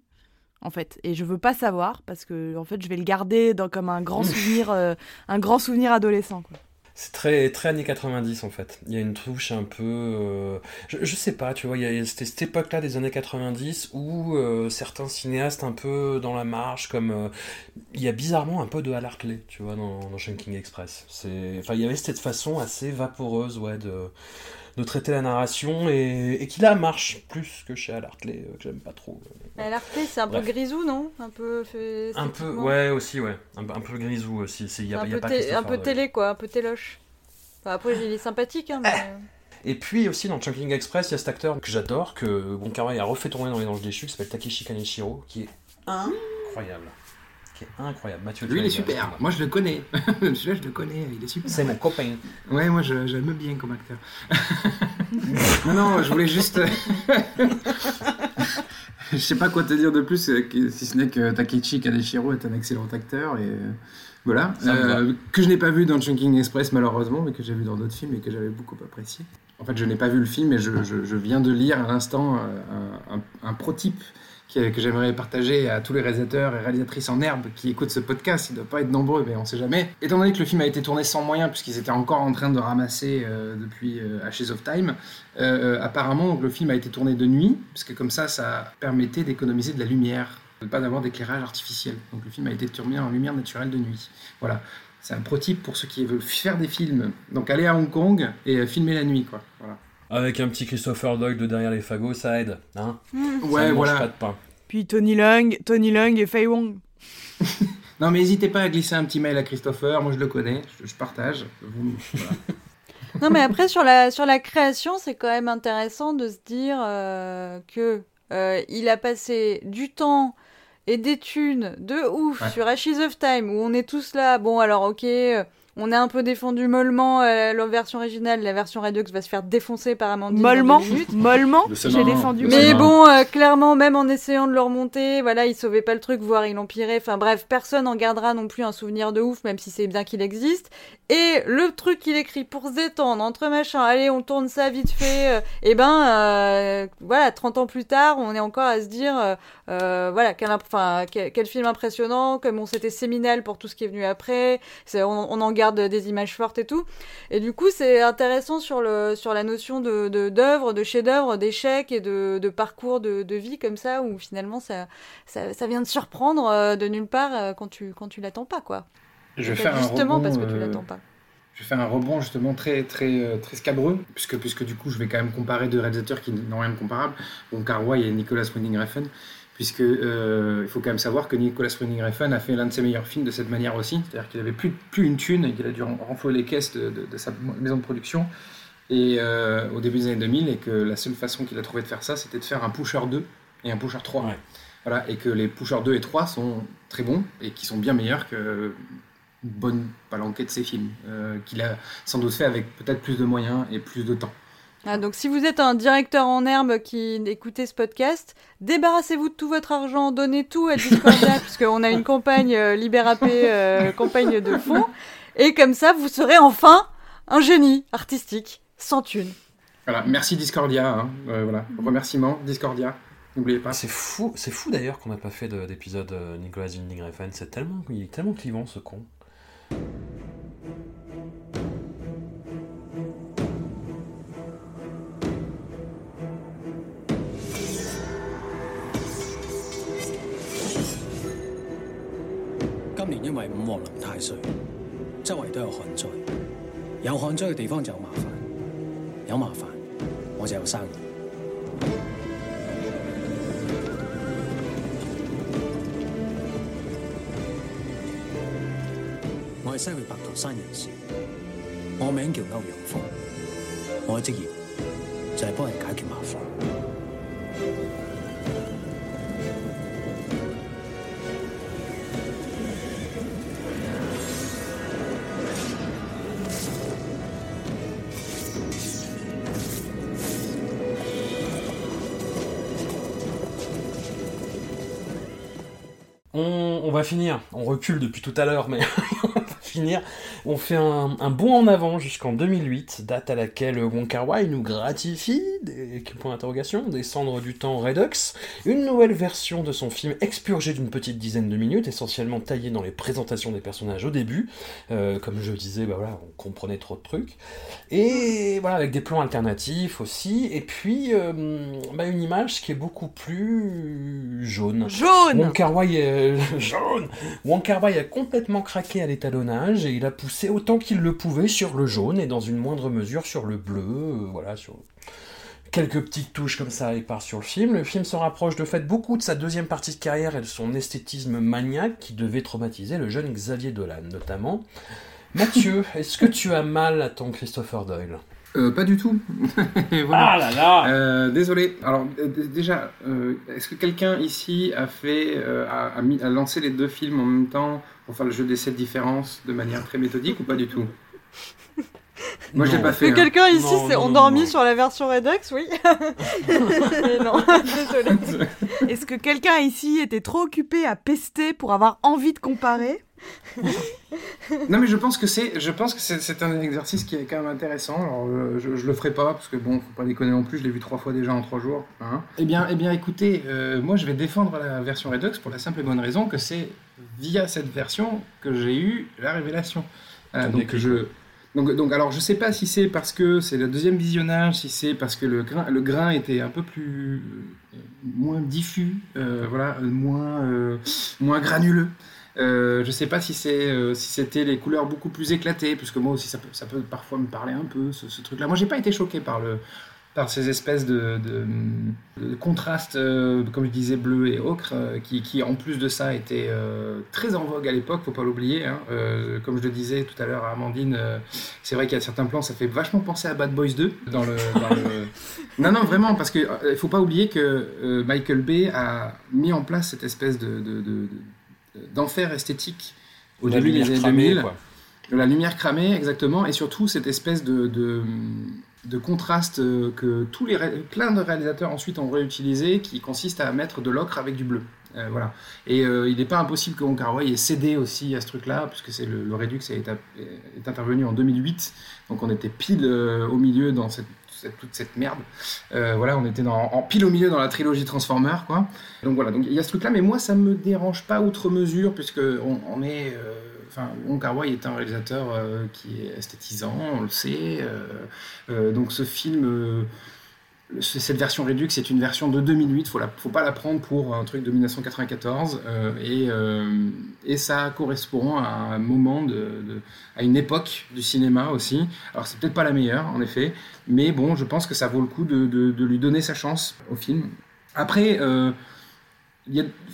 en fait. Et je veux pas savoir parce que en fait, je vais le garder dans, comme un grand souvenir, euh, un grand souvenir adolescent. Quoi. C'est très, très années 90 en fait. Il y a une touche un peu. Euh... Je, je, sais pas, tu vois, il y a c'était cette époque-là des années 90 où euh, certains cinéastes un peu dans la marge, comme. Euh, il y a bizarrement un peu de Hal Hartley, tu vois, dans, dans Shanking Express. Enfin, il y avait cette façon assez vaporeuse, ouais, de de traiter la narration et, et qui là marche plus que chez Al Hartley, euh, que j'aime pas trop. Al Hartley, c'est un Bref. peu grisou, non? Un peu fait Un peu, ouais, aussi, ouais. Un, un peu grisou aussi. Il y a, un, y a peu, té un peu télé, quoi, un peu téloche. Enfin, après, il est sympathique, hein, mais... Et puis aussi dans Chunking Express, il y a cet acteur que j'adore, que Bon a refait tourner dans Les Anges Déchus, qui s'appelle Takeshi Kaneshiro, qui est incroyable qui est incroyable. Mathieu Lui, il est super. Moi, je le connais. Celui-là, je le connais. Il est super. C'est mon copain. Ouais, moi, j'aime bien comme acteur. non, non, je voulais juste. je sais pas quoi te dire de plus, si ce n'est que Takechi Kaneshiro est un excellent acteur et voilà. Euh, que je n'ai pas vu dans Chunking Express malheureusement, mais que j'ai vu dans d'autres films et que j'avais beaucoup apprécié. En fait, je n'ai pas vu le film, je, je, je viens de lire à l'instant un, un, un prototype que j'aimerais partager à tous les réalisateurs et réalisatrices en herbe qui écoutent ce podcast. Ils ne doivent pas être nombreux, mais on ne sait jamais. Étant donné que le film a été tourné sans moyens, puisqu'ils étaient encore en train de ramasser euh, depuis euh, Ashes of Time, euh, apparemment le film a été tourné de nuit, parce que comme ça, ça permettait d'économiser de la lumière, de ne pas avoir d'éclairage artificiel. Donc le film a été tourné en lumière naturelle de nuit. Voilà. C'est un prototype pour ceux qui veulent faire des films. Donc aller à Hong Kong et filmer la nuit, quoi. Voilà. Avec un petit Christopher Doyle de derrière les fagots, ça aide. Hein mmh. Ouais, ça voilà. pas de pain. Puis Tony Lung, Tony Lung et Fei Wong. non, mais n'hésitez pas à glisser un petit mail à Christopher. Moi, je le connais. Je, je partage. Vous, voilà. non, mais après, sur la, sur la création, c'est quand même intéressant de se dire euh, que euh, il a passé du temps et des thunes de ouf ouais. sur Ashes of Time où on est tous là. Bon, alors, ok. On a un peu défendu mollement euh, la version originale, la version Redux va se faire défoncer par Amandine. Mollement, mollement, j'ai défendu. Mais bon, euh, clairement, même en essayant de le remonter, voilà, il sauvait pas le truc, voire il empirait. Enfin bref, personne en gardera non plus un souvenir de ouf, même si c'est bien qu'il existe. Et le truc qu'il écrit pour se détendre entre machins, allez, on tourne ça vite fait. Euh, et ben, euh, voilà, 30 ans plus tard, on est encore à se dire, euh, voilà, quel, enfin, quel, quel, film impressionnant, comme on s'était séminal pour tout ce qui est venu après. On, on en garde des images fortes et tout. Et du coup, c'est intéressant sur, le, sur la notion de, de, d'œuvre, de chef-d'œuvre, d'échec et de, de parcours de, de, vie comme ça, où finalement ça, ça, ça vient de surprendre euh, de nulle part euh, quand tu, quand tu l'attends pas, quoi. Je vais faire justement un rebond, parce que tu euh, l'attends pas. Je vais faire un rebond justement très très très scabreux puisque puisque du coup je vais quand même comparer deux réalisateurs qui n'ont rien de comparable, Wong Kar-wai et Nicolas Winding Refn puisque euh, il faut quand même savoir que Nicolas Winding Refn a fait l'un de ses meilleurs films de cette manière aussi, c'est-à-dire qu'il avait plus plus une thune et qu'il a dû renflouer les caisses de, de, de, sa maison de production et euh, au début des années 2000 et que la seule façon qu'il a trouvé de faire ça c'était de faire un Pusher 2 et un Pusher 3. Ouais. Voilà, et que les Pusher 2 et 3 sont très bons et qui sont bien meilleurs que une bonne palanquée de ses films, euh, qu'il a sans doute fait avec peut-être plus de moyens et plus de temps. Ah, donc si vous êtes un directeur en herbe qui écoutez ce podcast, débarrassez-vous de tout votre argent, donnez tout à Discordia, puisqu'on a une campagne euh, Libérapé, euh, campagne de fonds, et comme ça vous serez enfin un génie artistique, sans thune. Voilà, merci Discordia. hein. Euh, voilà, remerciements Discordia. N'oubliez pas. C'est fou, c'est fou d'ailleurs qu'on n'a pas fait de- d'épisode euh, Nicolas Winding Refn. C'est tellement, il est tellement clivant ce con. 今年因為五黃臨太歲，周圍都有旱災，有旱災嘅地方就有麻煩，有麻煩我就有生意。我係西域白圖山人士，我名叫歐陽鋒，我嘅職業就係幫人解決麻煩。Finir. On recule depuis tout à l'heure, mais finir. On fait un, un bond en avant jusqu'en 2008, date à laquelle Wong Kar Wai nous gratifie des points d'interrogation, des cendres du temps Redux, une nouvelle version de son film expurgé d'une petite dizaine de minutes, essentiellement taillée dans les présentations des personnages au début. Euh, comme je disais, bah voilà, on comprenait trop de trucs. Et voilà, avec des plans alternatifs aussi. Et puis euh, bah, une image qui est beaucoup plus jaune. Jaune Wong Kar Wai est jaune. Wong Kar Wai a complètement craqué à l'étalonnage et il a poussé autant qu'il le pouvait sur le jaune et dans une moindre mesure sur le bleu, euh, voilà, sur quelques petites touches comme ça et part sur le film. Le film se rapproche de fait beaucoup de sa deuxième partie de carrière et de son esthétisme maniaque qui devait traumatiser le jeune Xavier Dolan notamment. Mathieu, est-ce que tu as mal à ton Christopher Doyle? Euh, pas du tout. Voilà. Ah là là Euh, désolé. Alors déjà, euh, est-ce que quelqu'un ici a fait, a, a mis- a lancé les deux films en même temps? Pour faire le jeu des sept différences de manière très méthodique ou pas du tout Moi, je l'ai pas Est-ce fait. que hein. quelqu'un ici s'est endormi non. sur la version Redux Oui. Mais non, désolé. Est-ce que quelqu'un ici était trop occupé à pester pour avoir envie de comparer Non, mais je pense que c'est, je pense que c'est, un exercice qui est quand même intéressant. Alors, euh, je, je le ferai pas parce que bon, faut pas déconner non plus. Je l'ai vu trois fois déjà en trois jours. Hein. Eh bien, eh bien, écoutez, euh, moi, je vais défendre la version Redux pour la simple et bonne raison que c'est via cette version que j'ai eu la révélation. Voilà, Ton donc je. Donc, donc, alors, je sais pas si c'est parce que c'est le deuxième visionnage, si c'est parce que le grain, le grain était un peu plus euh, moins diffus, euh, voilà, euh, moins, euh, moins granuleux. Euh, je sais pas si c'est euh, si c'était les couleurs beaucoup plus éclatées, puisque moi aussi ça peut, ça peut parfois me parler un peu ce, ce truc-là. Moi j'ai pas été choqué par le par ces espèces de, de, de contrastes, euh, comme je disais, bleu et ocre, euh, qui, qui en plus de ça étaient très en vogue à l'époque, faut pas l'oublier. hein. Comme je le disais tout à l'heure à Amandine, c'est vrai a certains plans, ça fait vachement penser à Bad Boys 2 dans le. dans le- Non, non, vraiment, parce qu'il ne faut pas oublier que Michael Bay a mis en place cette espèce de- d'enfer esthétique au La début des années cramée, 2000. quoi. De la lumière cramée, exactement, et surtout cette espèce de, de, de contraste euh, que tous les plein de réalisateurs ensuite ont réutilisé, qui consiste à mettre de l'ocre avec du bleu. Euh, voilà. Et euh, il n'est pas impossible que Wong ait cédé aussi à ce truc-là, puisque c'est le, le Redux est, est intervenu en 2008, donc on était pile euh, au milieu dans cette, toute cette merde. Euh, voilà, on était en pile au milieu dans la trilogie Transformer, quoi. Donc voilà, donc il y a ce truc-là, mais moi ça me dérange pas outre mesure, puisque on, est, euh, enfin, Wong Kar est un réalisateur euh, qui est esthétisant, on le sait. donc ce film, cette version Redux, c'est une version de 2008. Faut la, faut pas la prendre pour un truc de 1994, euh, et, euh, et ça correspond à un moment à une époque du cinéma aussi. Alors c'est peut-être pas la meilleure, en effet, mais bon, je pense que ça vaut le coup de lui donner sa chance au film. Après, euh,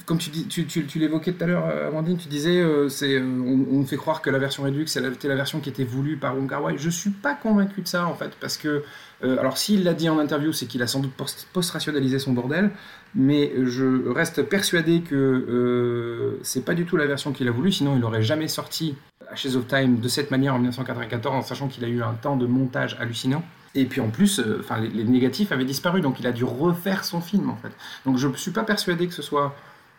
comme tu, l'évoquais tout à l'heure, euh, Amandine, tu disais, euh, euh, on, on fait croire que la version Redux c'était la version qui était voulue par Wong Kar Wai. Je suis pas convaincu de ça en fait, parce que, alors s'il l'a dit en interview, c'est qu'il a sans doute post- post-rationalisé son bordel, mais je reste persuadé que c'est pas du tout la version qu'il a voulu, sinon il aurait jamais sorti Ashes of Time de cette manière en 1994, en sachant qu'il a eu un temps de montage hallucinant. Et puis en plus, euh, enfin les, les négatifs avaient disparu, donc il a dû refaire son film en fait. Donc je ne suis pas persuadé que ce soit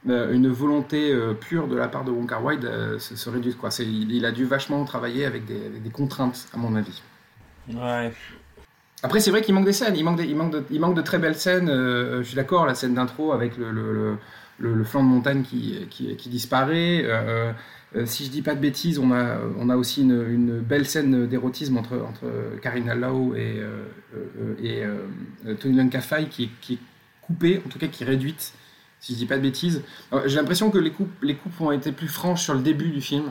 euh, une volonté euh, pure de la part de Wong Kar Wai de se, réduire. Quoi. Il, il a dû vachement travailler avec des, avec des contraintes, à mon avis. Ouais. Après, c'est vrai qu'il manque des scènes, il manque, des- il manque, de, il manque de très belles scènes. euh, je suis d'accord, la scène d'intro avec le, le, le, le- le flanc de montagne qui, qui, qui disparaît. euh, si je dis pas de bêtises, on a, on a aussi une, belle scène d'érotisme entre, entre Karina Lau et, euh, euh, et euh, Tony Leung Ka-fai qui, qui est coupée, en tout cas qui est réduite, si je dis pas de bêtises. J'ai l'impression que les coupes, les coupes ont été plus franches sur le début du film.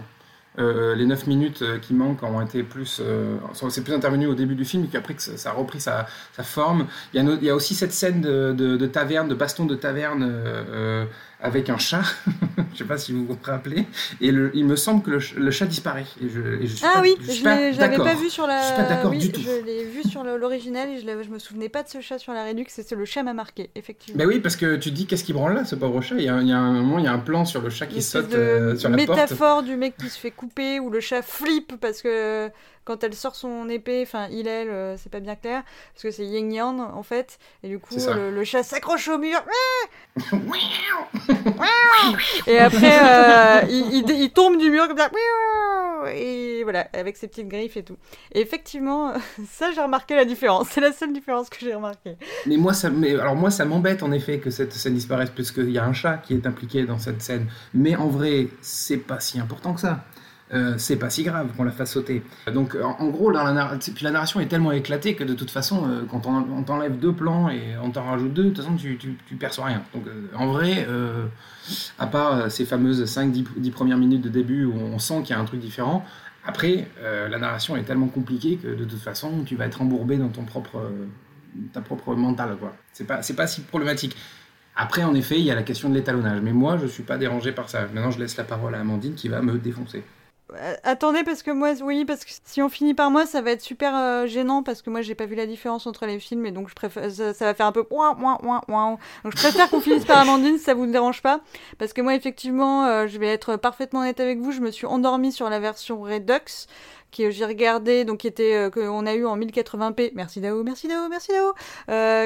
Euh, les 9 minutes euh, qui manquent ont été plus. euh, c'est plus intervenu au début du film, et puis après que ça, a repris sa, forme. Il y, a aussi cette scène de, taverne, de baston de taverne euh, euh, avec un chat. je sais pas si vous vous rappelez. Et le- il me semble que le, ch- le chat disparaît. Et je, et je suis Ah pas- oui, je je l'avais pas vu sur la. Je suis pas d'accord oui, du tout. Je l'ai vu sur l'original et je, je me souvenais pas de ce chat sur la Redux. C'est le chat m'a marqué, effectivement. Ben oui, parce que tu te dis qu'est-ce qui branle là, ce pauvre chat? Il y a, il y a un moment, il y a un plan sur le chat qui saute euh, sur la porte. métaphore du mec qui se fait couper ou le chat flippe parce que quand elle sort son épée, enfin il elle, euh, c'est pas bien clair parce que c'est Yin Yang en fait et du coup le, le chat s'accroche au mur et après euh, il, il- il tombe du mur comme ça et voilà avec ses petites griffes et tout. Et effectivement ça j'ai remarqué la différence, c'est la seule différence que j'ai remarqué. Mais moi, ça, mais, alors moi, ça m'embête en effet que cette scène disparaisse, puisqu'il y a un chat qui est impliqué dans cette scène. Mais en vrai, c'est pas si important que ça. Euh, c'est pas si grave qu'on la fasse sauter. Donc, en, en gros, la, puis la narration est tellement éclatée que de toute façon, euh, quand on, t'enlève deux plans et on t'en rajoute deux, de toute façon, tu, tu, tu perçois rien. Donc, euh, en vrai, euh, à part euh, ces fameuses 5-10 premières minutes de début où on sent qu'il y a un truc différent, après, euh, la narration est tellement compliquée que de toute façon, tu vas être embourbé dans ton propre, euh, ta propre mental. quoi. C'est pas, pas si problématique. Après, en effet, il y a la question de l'étalonnage. Mais moi, je suis pas dérangé par ça. Maintenant, je laisse la parole à Amandine qui va me défoncer. Euh, Attendez, parce que moi, oui, parce que si on finit par moi, ça va être super euh, gênant parce que moi, j'ai pas vu la différence entre les films et donc je préfère, ça, ça va faire un peu ouin, ouin, ouin, ouin. Donc je préfère qu'on finisse par Amandine si ça vous dérange pas. Parce que moi, effectivement, euh, je vais être parfaitement honnête avec vous, je me suis endormie sur la version Redux que j'ai regardé, donc qui était euh, qu'on a eu en 1080p. Merci Dao, merci Dao, merci Dao.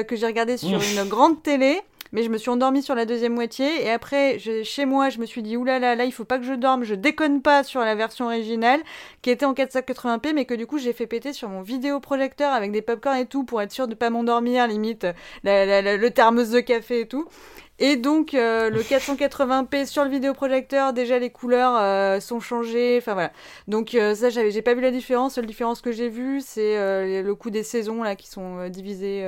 Que j'ai regardé sur Ouf. une grande télé. Mais je me suis endormie sur la deuxième moitié et après, je- chez moi, je me suis dit oulala, là, il faut pas que je dorme, je déconne pas sur la version originale qui était en 480p, mais que du coup, j'ai fait péter sur mon vidéoprojecteur avec des popcorn et tout pour être sûr de pas m'endormir, limite la- la- la- le thermos de café et tout. Et donc euh, le 480p sur le vidéoprojecteur, déjà les couleurs euh, sont changées, enfin voilà. Donc euh, ça j'avais j'ai pas vu la différence, la seule différence que j'ai vue c'est le coup des saisons là qui sont divisées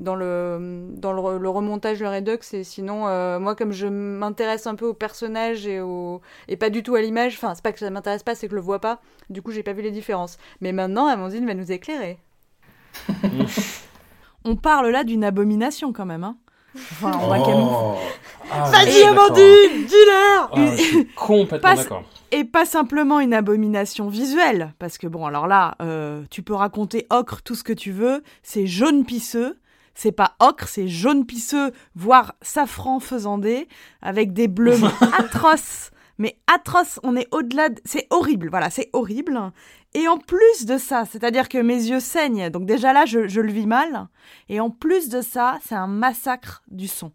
dans le dans le, re- le remontage le Redux et sinon euh, moi comme je m'intéresse un peu au personnage et au et pas du tout à l'image, enfin c'est pas que ça m'intéresse pas, c'est que je le vois pas. Du coup, j'ai pas vu les différences. Mais maintenant Amandine va nous éclairer. On parle là d'une abomination quand même. Hein. Enfin, on Oh. Ah, Vas-y. Amandine, dis-leur Ah, je suis complètement d'accord. Et pas simplement une abomination visuelle, parce que bon, alors là, euh, tu peux raconter ocre tout ce que tu veux, c'est jaune pisseux, c'est pas ocre, c'est jaune pisseux, voire safran faisandé, avec des bleus atroces, mais atroces, on est au-delà, de... c'est horrible, voilà, c'est horrible. Et en plus de ça, c'est-à-dire que mes yeux saignent, donc déjà là, je, je le vis mal, et en plus de ça, c'est un massacre du son.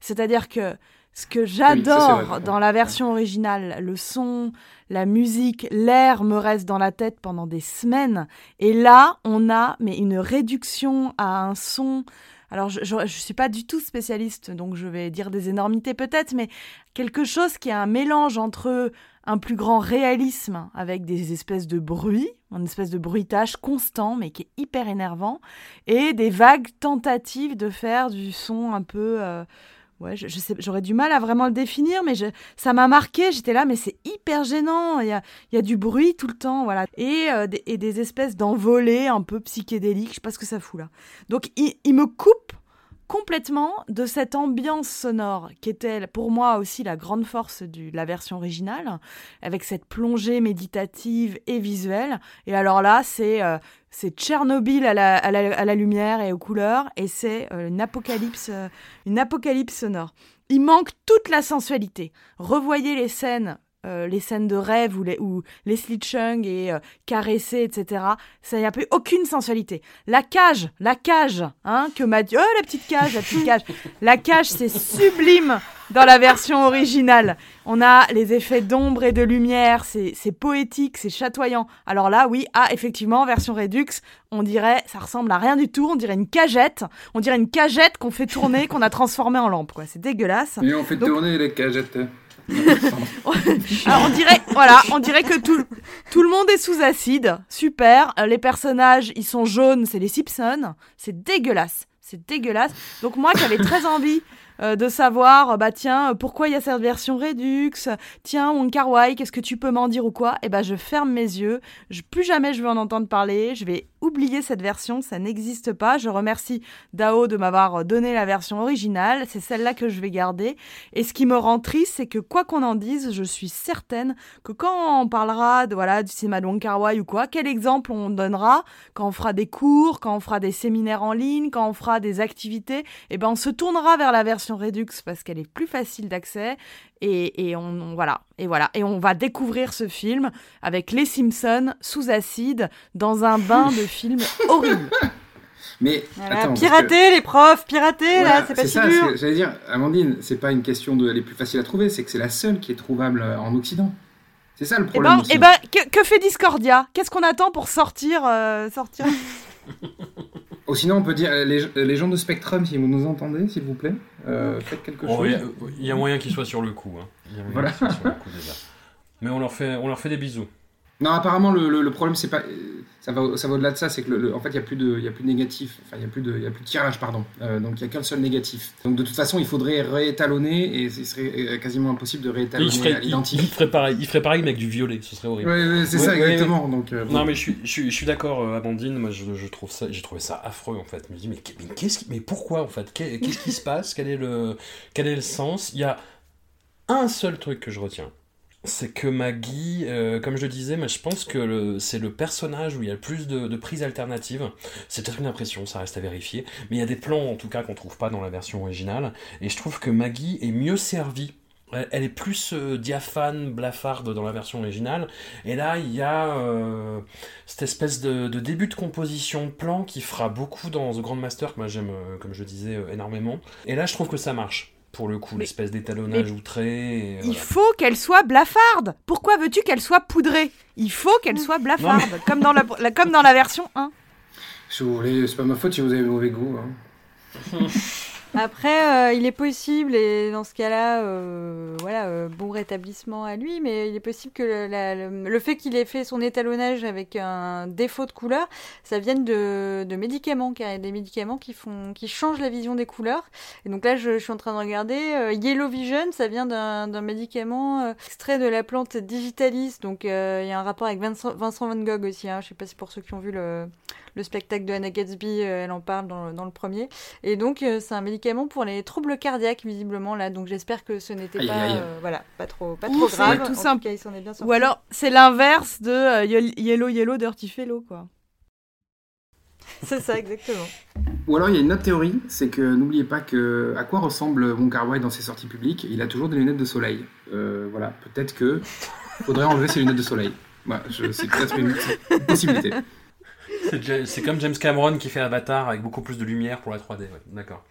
C'est-à-dire que ce que j'adore dans la version originale, le son, la musique, l'air me reste dans la tête pendant des semaines. Et là, on a mais une réduction à un son. Alors, je, je suis pas du tout spécialiste, donc je vais dire des énormités peut-être, mais quelque chose qui a un mélange entre un plus grand réalisme avec des espèces de bruits, une espèce de bruitage constant, mais qui est hyper énervant, et des vagues tentatives de faire du son un peu. euh, Ouais, je, sais, j'aurais du mal à vraiment le définir, mais je, ça m'a marqué. J'étais là, mais c'est hyper gênant. Il y a, y a du bruit tout le temps, voilà, et, euh, des, et des espèces d'envolées un peu psychédéliques. Je sais pas ce que ça fout là. Donc, il, il me coupe complètement de cette ambiance sonore qui était pour moi aussi la grande force de la version originale, avec cette plongée méditative et visuelle. Et alors là, c'est euh, c'est Tchernobyl à la, à, la, à la lumière et aux couleurs, et c'est euh, une apocalypse, euh, une apocalypse sonore. Il manque toute la sensualité. Revoyez les scènes euh, les scènes de rêve où, les, où Leslie Chung est euh, caressée, etc. Ça n'y a plus aucune sensualité. La cage, la cage, hein, que Mathieu, oh, la petite cage, la petite cage. La cage, c'est sublime dans la version originale. On a les effets d'ombre et de lumière, c'est poétique, c'est chatoyant. Alors là, oui, ah, effectivement, version Redux, on dirait, ça ressemble à rien du tout, on dirait une cagette, on dirait une cagette qu'on fait tourner, qu'on a transformée en lampe, quoi. C'est dégueulasse. Et on fait Donc- tourner les cagettes. Alors, on dirait, voilà, que tout, tout le monde est sous acide. Super. Euh, Les personnages, ils sont jaunes, c'est les Simpsons. C'est dégueulasse. C'est dégueulasse. Donc moi, qui avais très envie euh, de savoir, euh, bah tiens, euh, pourquoi il y a cette version Redux? Tiens, Wong Kar Wai, qu'est-ce que tu peux m'en dire ou quoi? Eh ben, je ferme mes yeux. Je, plus jamais je vais en entendre parler. Je vais oublier cette version. Ça n'existe pas. Je remercie Dao de m'avoir donné la version originale. C'est celle-là que je vais garder. Et ce qui me rend triste, c'est que quoi qu'on en dise, je suis certaine que quand on parlera de, voilà, du cinéma de Wong Kar Wai ou quoi, quel exemple on donnera? Quand on fera des cours, quand on fera des séminaires en ligne, quand on fera des activités, eh ben on se tournera vers la version Redux parce qu'elle est plus facile d'accès et, et on, on- voilà et voilà et on va découvrir ce film avec les Simpsons sous acide dans un bain de film horrible. Mais Voilà, attends, parce que- pirater les profs, pirater Voilà, là, c'est pas si ça, dur. J'allais dire, Amandine, c'est pas une question de elle est plus facile à trouver, c'est que c'est la seule qui est trouvable euh, en Occident. C'est ça le Et problème ben, aussi. eh ben que, que fait Discordia? Qu'est-ce qu'on attend pour sortir euh, sortir? Ou sinon, on peut dire euh, les, euh, les gens de Spectrum, si vous nous entendez, s'il vous plaît, euh, faites quelque Oh, chose. Il y a- il y, a moyen qu'ils soient sur le coup. hein. Il y a moyen Voilà. qu'ils soient sur le coup déjà. Mais on leur fait, on leur fait des bisous. Non, apparemment, le, le- le problème, c'est pas. euh, Ça va, ça va au-delà de ça, c'est que, le- en fait, il n'y a, plus de- il a plus de négatif, enfin, il n'y a, plus de- il a plus de tirage, pardon. Euh, donc, il n'y a qu'un seul négatif. Donc, de toute façon, il faudrait réétalonner, et ce serait euh, quasiment impossible de Il réétalonner ferait, il, l'identique. il ferait pareil, il ferait pareil mais avec du violet, ce serait horrible. Ouais, c'est Ouais, ça, ouais, exactement. Donc, euh, bon. Non mais je suis, je suis, je suis d'accord, Amandine. Moi, je, je trouve ça, j'ai trouvé ça affreux en fait. Je me dis mais, mais qu'est-ce, mais pourquoi en fait? Qu'est- Qu'est-ce qui se passe? Quel est le, quel est le sens? Il y a un seul truc que je retiens, c'est que Maggie, euh, comme je disais, mais je pense que le- c'est le personnage où il y a le plus de, prises alternatives. C'est peut-être une impression, ça reste à vérifier. Mais il y a des plans en tout cas qu'on trouve pas dans la version originale. Et je trouve que Maggie est mieux servie. Elle- est plus euh, diaphane, blafarde dans la version originale. Et là, il y a euh, cette espèce de, début de composition de plan qui fera beaucoup dans The Grandmaster, que moi j'aime, comme je disais, énormément. Et là, je trouve que ça marche, pour le coup, l'espèce d'étalonnage outré. et Il faut qu'elle soit blafarde. Pourquoi veux-tu qu'elle soit poudrée? Il faut qu'elle soit blafarde, comme, dans la, la- comme dans la version 1. Si vous voulez, c'est pas ma faute si vous avez mauvais goût. hein. Après, euh, il est possible, et dans ce cas-là, euh, voilà, euh, bon rétablissement à lui, mais il est possible que le, le- le fait qu'il ait fait son étalonnage avec un défaut de couleur, ça vienne de, de médicaments, car il y a des médicaments qui, font, qui changent la vision des couleurs. Et donc là, je, suis en train de regarder, euh, Yellow Vision, ça vient d'un d'un médicament euh, extrait de la plante Digitalis, donc euh, il y a un rapport avec Vincent, Vincent Van Gogh aussi, hein, je sais pas si pour ceux qui ont vu le, le spectacle de Anna Gatsby, euh, elle en parle dans, le- dans le premier. Et donc, euh, c'est un médicament pour les troubles cardiaques, visiblement, là. Donc, j'espère que ce n'était pas, aïe, euh, voilà, pas trop, pas trop grave. tout en simple. tout cas, il s'en est bien sorti. Ou alors, c'est l'inverse de euh, Ye- Yellow Yellow Dirty Fellow, quoi. C'est ça, exactement. Ou alors il y a une autre théorie, c'est que n'oubliez pas que à quoi ressemble Wong Kar dans ses sorties publiques? Il a toujours des lunettes de soleil. Euh, voilà, peut-être que faudrait enlever ses lunettes de soleil. Voilà, c'est peut-être une possibilité. C'est comme James Cameron qui fait Avatar avec beaucoup plus de lumière pour la 3D. ouais, D'accord.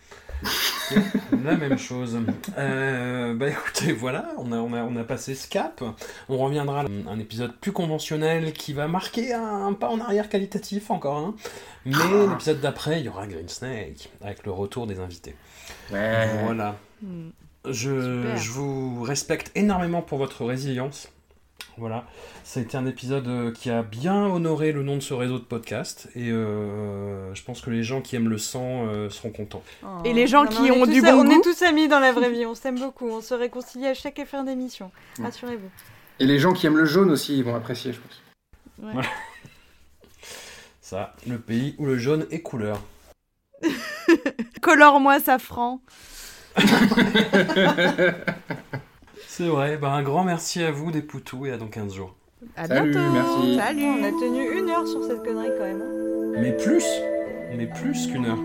La même chose. Euh, bah écoutez, voilà, on a, on, a, on a passé ce cap. On reviendra à un épisode plus conventionnel qui va marquer un, un pas en arrière qualitatif encore. Hein. Mais l'épisode d'après, il y aura Green Snake avec le retour des invités. Ouais. Voilà. Hmm. Je, je vous respecte énormément pour votre résilience. Voilà. Ça a été un épisode euh, qui a bien honoré le nom de ce réseau de podcast. Et euh, je pense que les gens qui aiment le sang euh, seront contents. Et les gens Non, qui ont du bon On goût. est tous amis dans la vraie vie, on s'aime beaucoup. On se réconcilie à chaque fin d'émission. Rassurez-vous. Et les gens qui aiment le jaune aussi, ils vont apprécier, je pense. Ça, le pays où le jaune est couleur. Colore-moi safran. C'est vrai. Bah, un grand merci à vous, des poutous, et à dans 15 jours. À Salut, bientôt. merci. Salut. On a tenu une heure sur cette connerie quand même. hein. Mais plus Mais plus qu'une heure.